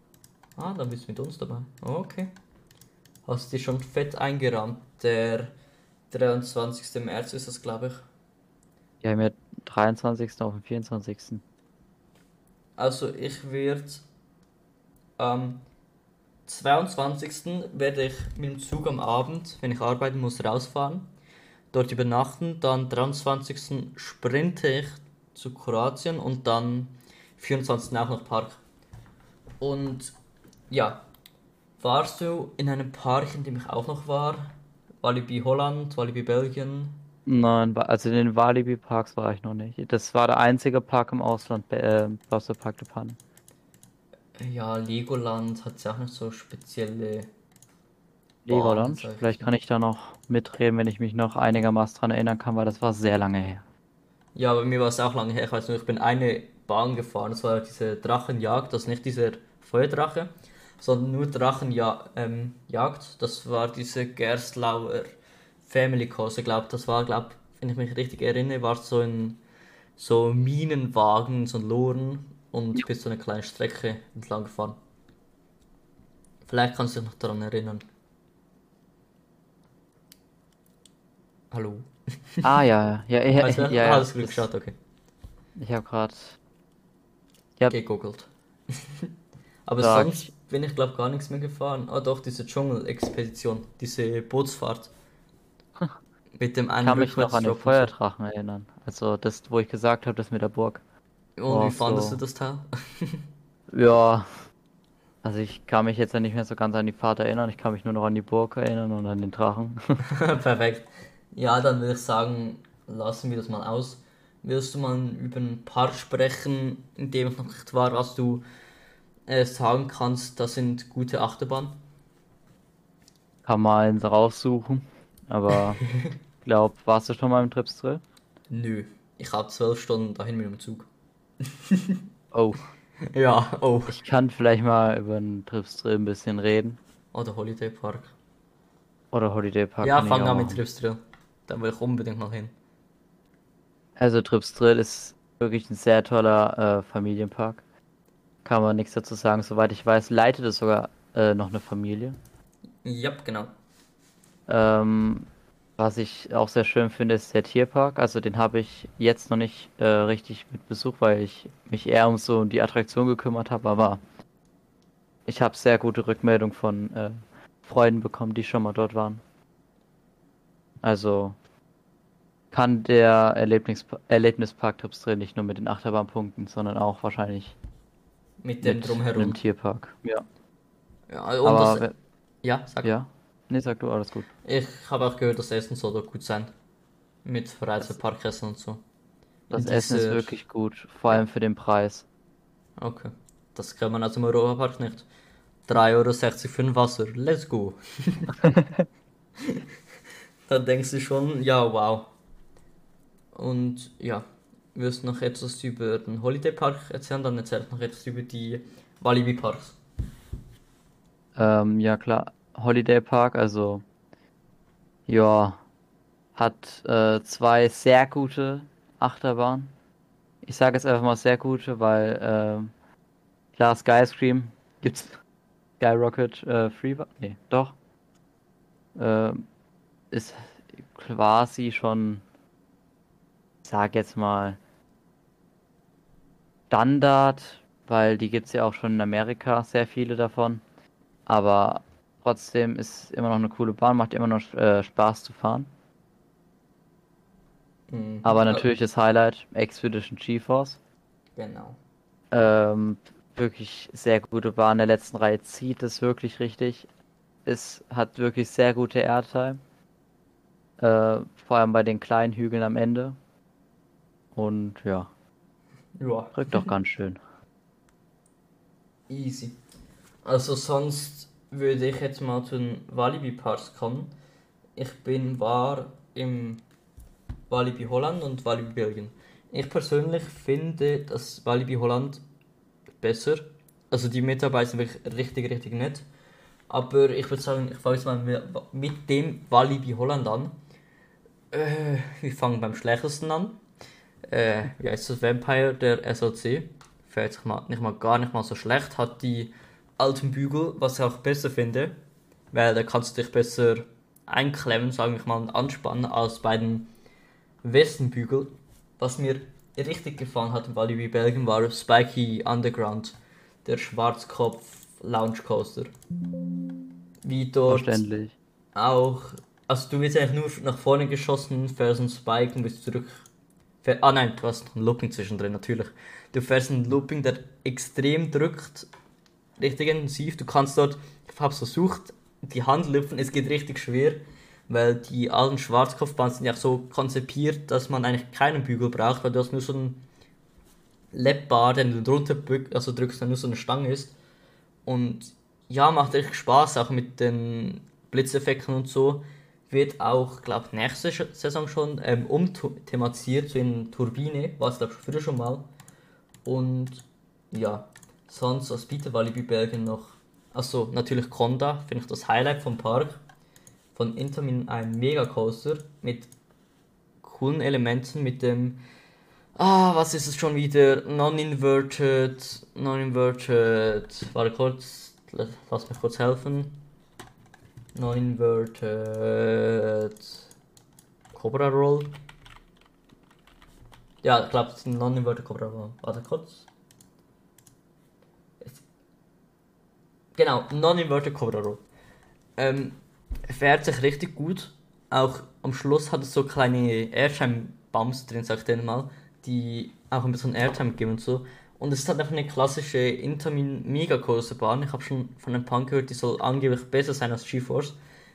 S3: Ah, dann bist du mit uns dabei. Okay. Hast dich schon fett eingerahmt. Der 23. März ist das, glaube ich.
S4: Ja 23. auf dem 24.
S3: Also ich werde am 22. werde ich mit dem Zug am Abend, wenn ich arbeiten muss, rausfahren. Dort übernachten. Dann 23. sprinte ich zu Kroatien und dann 24. auch noch Park. Und ja, warst du in einem Park, in dem ich auch noch war? Walibi Holland, Walibi Belgien.
S4: Nein, also in den Walibi Parks war ich noch nicht. Das war der einzige Park im Ausland, äh, Wasserpark de Panne.
S3: Ja, Legoland hat ja auch noch so spezielle.
S4: Legoland.
S3: ich
S4: Vielleicht kann ich da noch mitreden, wenn ich mich noch einigermaßen dran erinnern kann, weil das war sehr lange her.
S3: Ja, bei mir war es auch lange her. Ich weiß nur, ich bin eine Bahn gefahren. Das war diese Drachenjagd, das ist nicht dieser Feuerdrache, sondern nur Drachenjagd. Ähm, das war diese Gerstlauer Family Course. Ich glaube, das war, glaub, wenn ich mich richtig erinnere, war es so ein so Minenwagen, so ein Loren und bist so eine kleine Strecke entlang gefahren. Vielleicht kannst du dich noch daran erinnern. Hallo?
S4: Ah ja, ja, ja,
S3: Weißt du,
S4: ja, ja,
S3: alles gut
S4: das-
S3: geschaut, okay.
S4: Ich habe gerade. Ja,
S3: gegoogelt. Aber
S4: Sag.
S3: sonst bin ich glaube gar nichts mehr gefahren. Ah doch, diese Dschungel-Expedition, diese Bootsfahrt. Mit dem
S4: ich
S3: einen
S4: kann mich noch an den. Feuerdrachen erinnern. Also das, wo ich gesagt habe, das mit der Burg.
S3: Und
S4: Oh,
S3: wie fandest
S4: so.
S3: du das Teil?
S4: Ja. Also ich kann mich jetzt ja nicht mehr so ganz an die Fahrt erinnern. Ich kann mich nur noch an die Burg erinnern und an den Drachen.
S3: Perfekt. Ja, dann würde ich sagen, lassen wir das mal aus. Willst du mal über ein paar sprechen, in dem ich noch nicht war, was du äh, sagen kannst, das sind gute Achterbahnen?
S4: kann mal eins raussuchen. Aber ich glaube, warst du schon mal im Trips Drill?
S3: Nö. Ich habe zwölf Stunden dahin mit dem Zug.
S4: Oh,
S3: Ja, oh.
S4: ich kann vielleicht mal über den Trips Drill ein bisschen reden.
S3: Oder Holiday Park.
S4: Oder Holiday Park.
S3: Ja, fang an mit. Trips Drill. Da will ich unbedingt mal hin.
S4: Also Trips Drill ist wirklich ein sehr toller äh, Familienpark. Kann man nichts dazu sagen. Soweit ich weiß, leitet es sogar äh, noch eine Familie.
S3: Ja, genau.
S4: Ähm, was ich auch sehr schön finde, ist der Tierpark. Also den habe ich jetzt noch nicht äh, richtig mit Besuch, weil ich mich eher um so die Attraktion gekümmert habe. Aber ich habe sehr gute Rückmeldung von äh, Freunden bekommen, die schon mal dort waren. Also kann der Erlebnis Erlebnispark Tripsdrill nicht nur mit den Achterbahnpunkten, sondern auch wahrscheinlich
S3: Mit dem
S4: mit
S3: drumherum.
S4: einem Tierpark. Ja.
S3: Ja, und
S4: Aber
S3: das,
S4: wer-
S3: ja, sag.
S4: ja. Nee, sag du, alles gut.
S3: Ich habe auch gehört, das Essen soll dort gut sein. Mit Freizeitparkessen und so.
S4: Das
S3: In
S4: Essen ist wirklich gut, vor allem für den Preis.
S3: Okay. Das kann man also im Europapark nicht. 3,60 Euro für ein Wasser. Let's go. Dann denkst du schon, ja, wow. Und ja, wirst noch etwas über den Holiday Park erzählen, dann erzähl noch etwas über die Walibi Parks.
S4: Ähm, ja klar, Holiday Park, also ja, hat äh, zwei sehr gute Achterbahnen. Ich sage jetzt einfach mal sehr gute, weil ähm, klar, Skyscream gibt's Skyrocket äh, Freebird? Nee, doch. Ähm, ist quasi schon, sag jetzt mal, Standard, weil die gibt's ja auch schon in Amerika, sehr viele davon. Aber trotzdem ist immer noch eine coole Bahn, macht immer noch äh, Spaß zu fahren.
S3: Mhm.
S4: Aber natürlich das Highlight Expedition GeForce.
S3: Genau.
S4: Ähm, wirklich sehr gute Bahn. In der letzten Reihe zieht es wirklich richtig. Es hat wirklich sehr gute Airtime. Äh, vor allem bei den kleinen Hügeln am Ende. Und ja,
S3: Ja.
S4: drückt doch ganz schön.
S3: Easy. Also sonst würde ich jetzt mal zu den Walibi Parks kommen. Ich bin war im Walibi Holland und Walibi Belgien. Ich persönlich finde das Walibi Holland besser. Also die Mitarbeiter sind wirklich richtig, richtig nett. Aber ich würde sagen, ich fange jetzt mal mit- dem Walibi Holland an. Äh, wir fangen beim schlechtesten an. Äh, wie heißt das? Vampire, der SLC. Fährt sich mal, nicht mal gar nicht mal so schlecht. Hat die alten Bügel, was ich auch besser finde. Weil da kannst du dich besser einklemmen, sagen wir mal, und anspannen als bei den Westenbügel. Was mir richtig gefallen hat im Walibi Belgien war Spiky Underground, der Schwarzkopf Lounge Coaster. Wie dort
S4: Verständlich.
S3: auch, also du wirst eigentlich nur nach vorne geschossen, fährst einen Spike und bist zurück. Ah nein, du hast noch einen Looping zwischendrin, natürlich. Du fährst einen Looping, der extrem drückt, richtig intensiv. Du kannst dort, ich habe versucht, die Hand lüpfen, es geht richtig schwer, weil die alten Schwarzkopfbahnen sind ja so konzipiert, dass man eigentlich keinen Bügel braucht, weil du hast nur so einen Lapbar, den du drunter also drückst, der nur so eine Stange ist. Und ja, macht echt Spaß, auch mit den Blitzeffekten und so. Wird auch, glaube nächste Sch- Saison schon ähm, umthematisiert, so in Turbine, war es glaube ich früher schon mal. Und ja, sonst aus bietet Walibi Belgien noch. Achso, natürlich Conda, finde ich das Highlight vom Park. Von Intermin ein Mega-Coaster mit coolen Elementen, mit dem Ah, was ist es schon wieder? Non-inverted, non-inverted. Warte kurz, lass mich kurz helfen. Non-inverted Cobra Roll. Ja, ich glaube, es ist ein non-inverted Cobra Roll. Warte kurz. Genau, non-inverted Cobra Roll. Ähm, fährt sich richtig gut. Auch am Schluss hat es so kleine Airtime-Bumps drin, sag ich denen mal, die auch ein bisschen Airtime geben und so. Und es ist halt einfach eine klassische Intermin Megacoaster Bahn. Ich habe schon von einem Punk gehört, die soll angeblich besser sein als GeForce.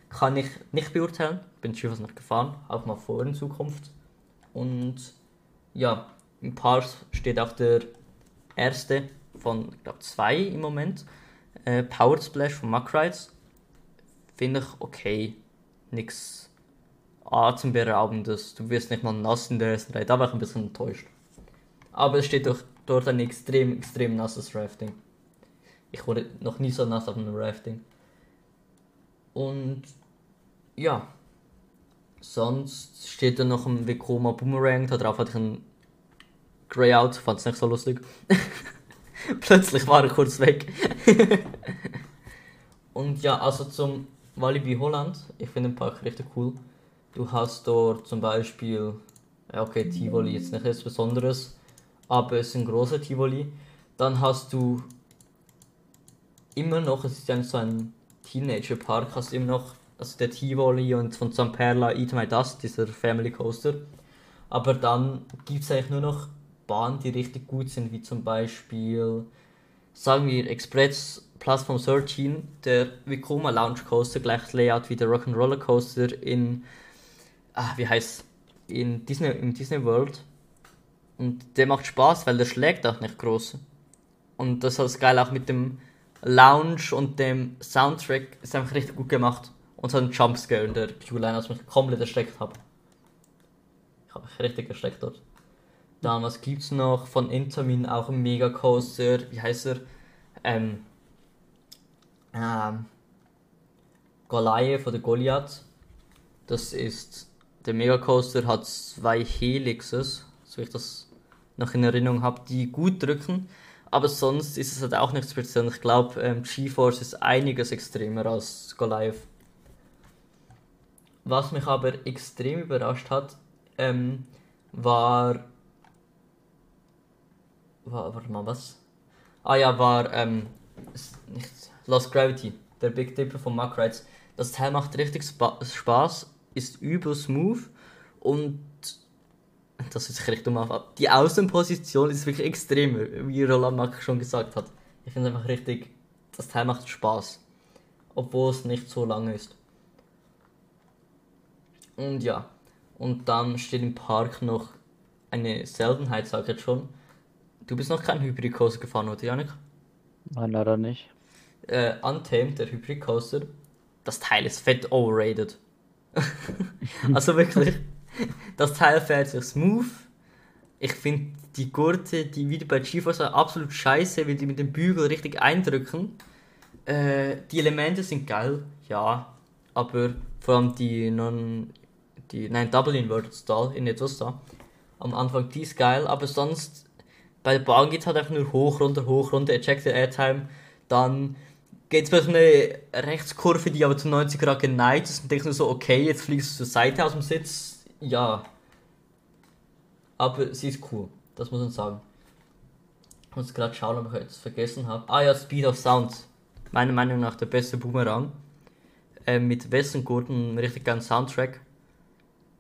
S3: Kann ich nicht beurteilen. Bin GeForce noch gefahren, auch mal vor in Zukunft. Und ja, im Park steht auch der erste von, ich glaube, zwei im Moment. Äh, Powered Splash von Mack Rides. Finde ich okay. Nix atemberaubendes. Du wirst nicht mal nass in der ersten Reihe. Da war ich ein bisschen enttäuscht. Aber es steht doch dort ein extrem, extrem nasses Rafting. Ich wurde noch nie so nass auf einem Rafting. Und ja. Sonst steht da noch ein Vekoma Boomerang. Da drauf hatte ich ein Greyout. Fand es nicht so lustig. Plötzlich war er kurz weg. Und ja, also zum Walibi Holland. Ich finde den Park richtig cool. Du hast dort zum Beispiel, okay, Tivoli jetzt nicht etwas Besonderes, aber es ist ein großer Tivoli. Dann hast du immer noch, es ist ja so ein Teenager-Park, hast immer noch, also der Tivoli und von Zamperla Eat My Dust, dieser Family Coaster. Aber dann gibt es eigentlich nur noch Bahnen, die richtig gut sind, wie zum Beispiel, sagen wir, Express Platform 13, der Vekoma Lounge Coaster, gleiches Layout wie der Rock'n'Roller Coaster in, ah, wie heißt in Disney, in Disney World. Und der macht Spaß, weil der schlägt auch nicht groß. Und das ist geil auch mit dem Lounge und dem Soundtrack ist einfach richtig gut gemacht. Und so ein Jumpscare in der Q-Line, als ich mich komplett erschreckt habe. Ich habe mich richtig erschreckt dort. Dann, was gibt's noch? Von Intermin auch ein Mega Coaster. Wie heißt er? Ähm. Ähm. Goliath oder Goliath. Das ist. Der Mega Coaster hat zwei Helixes, so ich das noch in Erinnerung habe, die gut drücken. Aber sonst ist es halt auch nichts speziell. Ich glaube, ähm, GeForce ist einiges extremer als Goliath. Was mich aber extrem überrascht hat, ähm, war. War, warte mal, was? Ah ja, war, ähm, Lost Gravity, der Big Dipper von Mack Rides. Das Teil macht richtig Spa Spaß, ist übel smooth und das ist richtig dumm auf. Die Außenposition ist wirklich extrem, wie Roland Mack schon gesagt hat. Ich finde einfach richtig, das Teil macht Spaß. Obwohl es nicht so lange ist. Und ja, und dann steht im Park noch eine Seltenheit, sag ich jetzt schon. Du bist noch kein Hybrid Coaster gefahren, oder Janik?
S4: Nein, leider nicht.
S3: Äh, Untamed, der Hybrid Coaster. Das Teil ist fett overrated. also wirklich, das Teil fährt sich smooth. Ich finde die Gurte, die wieder bei GeForce absolut scheiße, weil die mit dem Bügel richtig eindrücken. Äh, die Elemente sind geil, ja. Aber vor allem die non die nein Double Inverted Stall in etwas da. Am Anfang die ist geil, aber sonst bei der Bahn geht es halt einfach nur hoch, runter, hoch, runter, Ejected Airtime. Dann geht es bei so eine Rechtskurve, die aber zu 90 Grad geneigt ist und denkst nur so, okay, jetzt fliegst du zur Seite aus dem Sitz. Ja. Aber sie ist cool, das muss man sagen. Ich muss gerade schauen, ob ich etwas vergessen habe. Ah ja, Speed of Sound. Meiner Meinung nach der beste Boomerang. Äh, mit Westengurten, richtig geilen Soundtrack.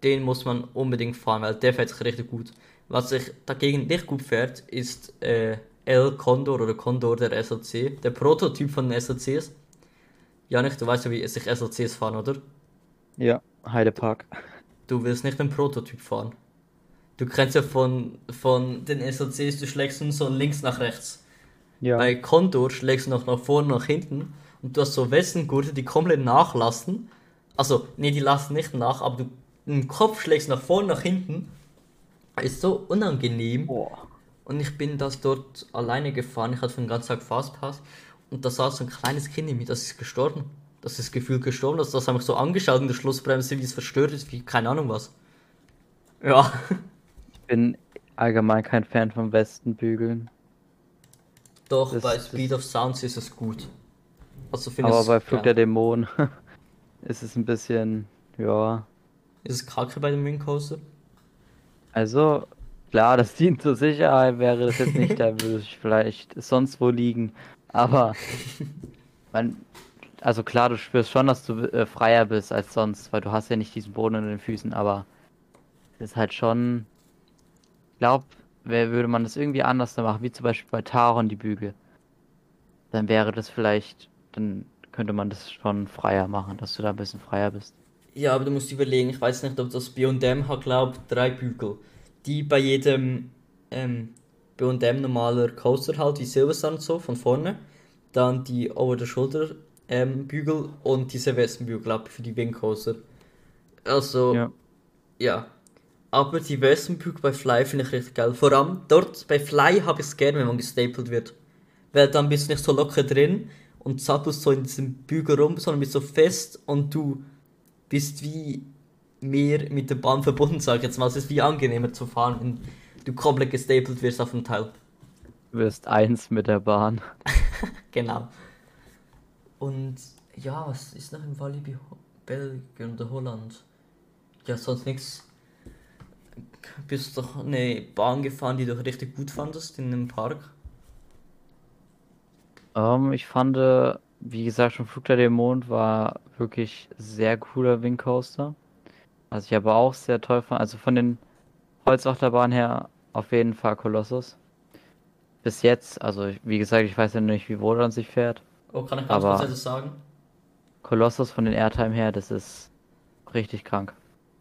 S3: Den muss man unbedingt fahren, weil der fährt sich richtig gut. Was sich dagegen nicht gut fährt, ist äh, El Condor oder Condor der SLC. Der Prototyp von den SLCs. Janik, du weißt ja, wie sich SLCs fahren, oder?
S4: Ja, Heidepark.
S3: Du willst nicht den Prototyp fahren. Du kennst ja von, von den SLCs, du schlägst nur so links nach rechts.
S4: Ja.
S3: Bei Condor schlägst du noch nach vorne, nach hinten. Und du hast so Westengurte, die komplett nachlassen. Also, nee, die lassen nicht nach, aber du im Kopf schlägst nach vorne, nach hinten. Ist so unangenehm.
S4: Boah.
S3: Und ich bin das dort alleine gefahren. Ich hatte für den ganzen Tag Fastpass. Und da saß so ein kleines Kind in mir, das ist gestorben. Das ist gefühlt gestorben. Das, das ich so angeschaut in der Schlussbremse, wie es verstört ist, wie keine Ahnung was. Ja.
S4: Ich bin allgemein kein Fan von Westenbügeln.
S3: Doch,
S4: Das-
S3: bei Speed of Sounds ist es gut. Also
S4: Aber bei Flug
S3: geil.
S4: der Dämonen ist es ein bisschen, ja.
S3: Ist es kacke bei dem Wing Coaster?
S4: Also, klar, das dient zur Sicherheit, wäre das jetzt nicht, da würde ich vielleicht sonst wo liegen. Aber man, also klar, du spürst schon, dass du äh, freier bist als sonst, weil du hast ja nicht diesen Boden in den Füßen, aber es ist halt schon, ich glaube, würde man das irgendwie anders machen, wie zum Beispiel bei Taron die Bügel, dann wäre das vielleicht, dann könnte man das schon freier machen, dass du da ein bisschen freier bist.
S3: Ja, aber du musst überlegen, ich weiß nicht, ob das B&M hat, glaube drei Bügel. Die bei jedem ähm, B&M normaler Coaster halt, wie Silversun so, von vorne. Dann die Over-the-Shoulder ähm, Bügel und diese glaube ich, für die Wing Coaster. Also,
S4: Ja.
S3: ja. Aber die Westenbügel bei Fly finde ich richtig geil. Vor allem dort bei Fly habe ich es gerne, wenn man gestapelt wird. Weil dann bist du nicht so locker drin und zappelst so in diesem Bügel rum, sondern bist so fest und du bist wie mehr mit der Bahn verbunden, sag ich jetzt mal. Es ist wie angenehmer zu fahren, wenn du komplett gestapelt wirst auf dem Teil.
S4: Du wirst eins mit der Bahn.
S3: Genau. Und ja, was ist noch im Walibi Ho- Belgien oder Holland? Ja, sonst nichts. Bist doch eine Bahn gefahren, die du richtig gut fandest in einem Park?
S4: Ähm, ich fand, äh, wie gesagt, schon Flug der Dämonen war wirklich sehr cooler Wingcoaster. Also ich aber auch sehr toll fand, also von den Holzachterbahnen her auf jeden Fall Kolossus. Bis jetzt, also wie gesagt, ich weiß ja nicht, wie Wodan sich fährt.
S3: Oh, kann ich ganz
S4: Aber-
S3: kurz etwas sagen?
S4: Kolossus von den Airtime her, das ist richtig krank.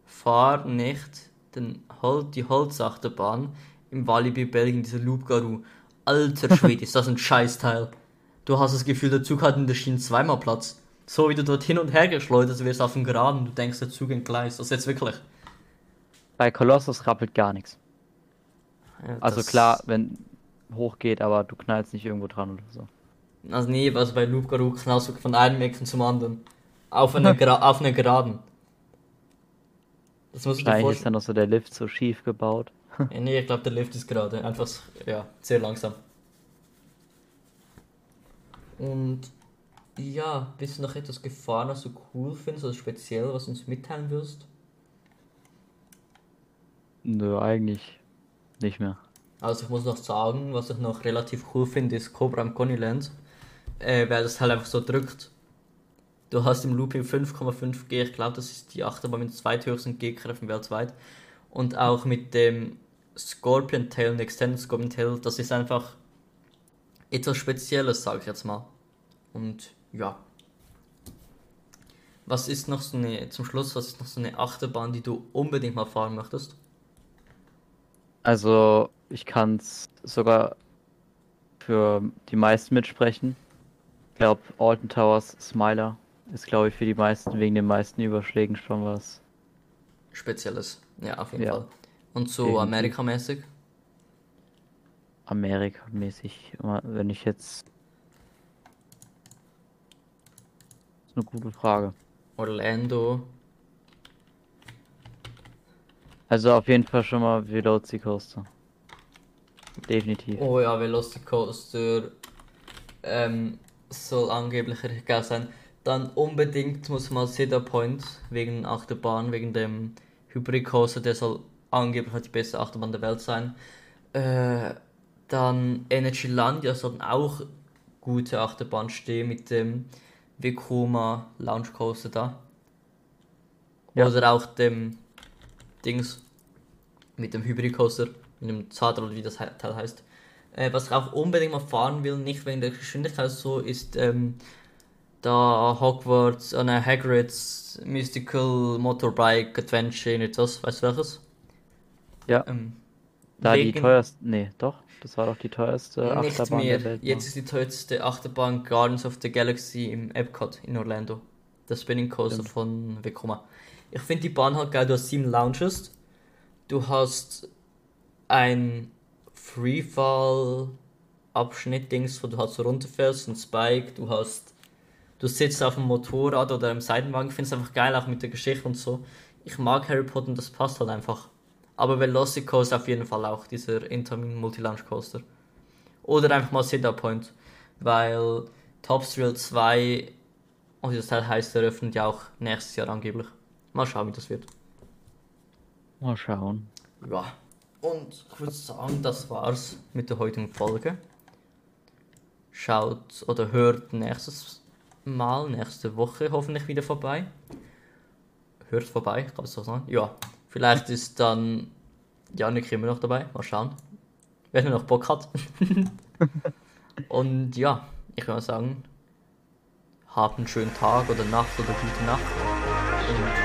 S3: Fahr nicht den Hol die Holzachterbahn im Walibi Belgien, dieser Loop Garou. Alter Schwede, ist das ein Scheißteil. Du hast das Gefühl, der Zug hat in der Schiene zweimal Platz. So wie du dort hin und her geschleudert wirst auf dem Geraden, du denkst, der Zug entgleist. Das ist jetzt wirklich.
S4: Bei Kolossus rappelt gar nichts.
S3: Ja,
S4: Also klar, wenn hochgeht, aber du knallst nicht irgendwo dran oder so.
S3: Also nee, also bei Loop Garou knallst du von einem Ecken zum anderen. Auf einer, Gra auf einer Geraden. Das musst du dir
S4: Wahrscheinlich ist
S3: vorstellen.
S4: dann noch so der Lift so schief gebaut.
S3: Ja, nee, ich glaube, der Lift ist gerade einfach, ja, sehr langsam. Und ja, bist du noch etwas gefahren, was du cool findest oder speziell, was du uns mitteilen wirst?
S4: Nö, eigentlich nicht mehr.
S3: Also ich muss noch sagen, was ich noch relativ cool finde, ist Cobra im Coneyland, äh, weil das halt einfach so drückt. Du hast im Looping 5,5 G, ich glaube, das ist die Achterbahn mit zweithöchsten G-Kräften weltweit. Und auch mit dem Scorpion Tail und Extended Scorpion Tail, das ist einfach etwas Spezielles, sage ich jetzt mal. Und ja. Was ist noch so eine, zum Schluss, was ist noch so eine Achterbahn, die du unbedingt mal fahren möchtest?
S4: Also, ich kann es sogar für die meisten mitsprechen. Ich glaube, Alton Towers Smiler ist, glaube ich, für die meisten wegen den meisten Überschlägen schon was.
S3: Spezielles. Ja, auf jeden
S4: Ja.
S3: Fall. Und so. Amerikamäßig?
S4: Amerika-mäßig, wenn ich jetzt. Das ist eine gute Frage.
S3: Orlando.
S4: Also auf jeden Fall schon mal Velocity Coaster. Definitiv.
S3: Oh ja, Velocicoaster ähm, soll angeblich geil sein. Dann unbedingt muss man Cedar Point wegen Achterbahn, wegen dem Hybrid Coaster, der soll angeblich halt die beste Achterbahn der Welt sein. Äh, dann Energylandia sollten auch gute Achterbahn stehen mit dem Vekoma Lounge Coaster da.
S4: Ja.
S3: Oder auch dem Dings mit dem Hybrid Coaster, mit dem Zahnrad, wie das Teil heißt. Äh, was ich auch unbedingt mal fahren will, nicht wegen der Geschwindigkeit so, ist ähm, da Hogwarts, äh, nein, Hagrid's Mystical Motorbike Adventure, etwas, weißt du welches?
S4: Ja,
S3: Ähm,
S4: da die
S3: wegen-
S4: teuerste. Nee, doch, das war doch die teuerste
S3: Nicht
S4: Achterbahn
S3: mehr.
S4: der Welt. ne?
S3: Jetzt ist die teuerste Achterbahn Guardians of the Galaxy im Epcot in Orlando. Der Spinning Coaster
S4: Stimmt.
S3: von Vekoma. Ich finde die Bahn halt geil. Du hast sieben Lounges. Du hast ein Freefall-Abschnitt-Dings, wo du halt so runterfährst, ein Spike. Du hast. Du sitzt auf dem Motorrad oder im Seitenwagen. Ich finde es einfach geil, auch mit der Geschichte und so. Ich mag Harry Potter und das passt halt einfach. Aber Velocico ist auf jeden Fall auch dieser Intermin Multi-Launch Coaster. Oder einfach mal Cedar Point, weil Top Thrill 2, und wie das Teil heißt, eröffnet ja auch nächstes Jahr angeblich. Mal schauen, wie das wird.
S4: Mal schauen.
S3: Ja. Und ich würde sagen, das war's mit der heutigen Folge. Schaut oder hört nächstes Mal, nächste Woche hoffentlich wieder vorbei. Hört vorbei, kann man so sagen. Ja. Vielleicht ist dann Janik immer noch dabei. Mal schauen. Wenn er noch Bock hat. Und ja, ich würde sagen, habt einen schönen Tag oder Nacht oder gute Nacht. Und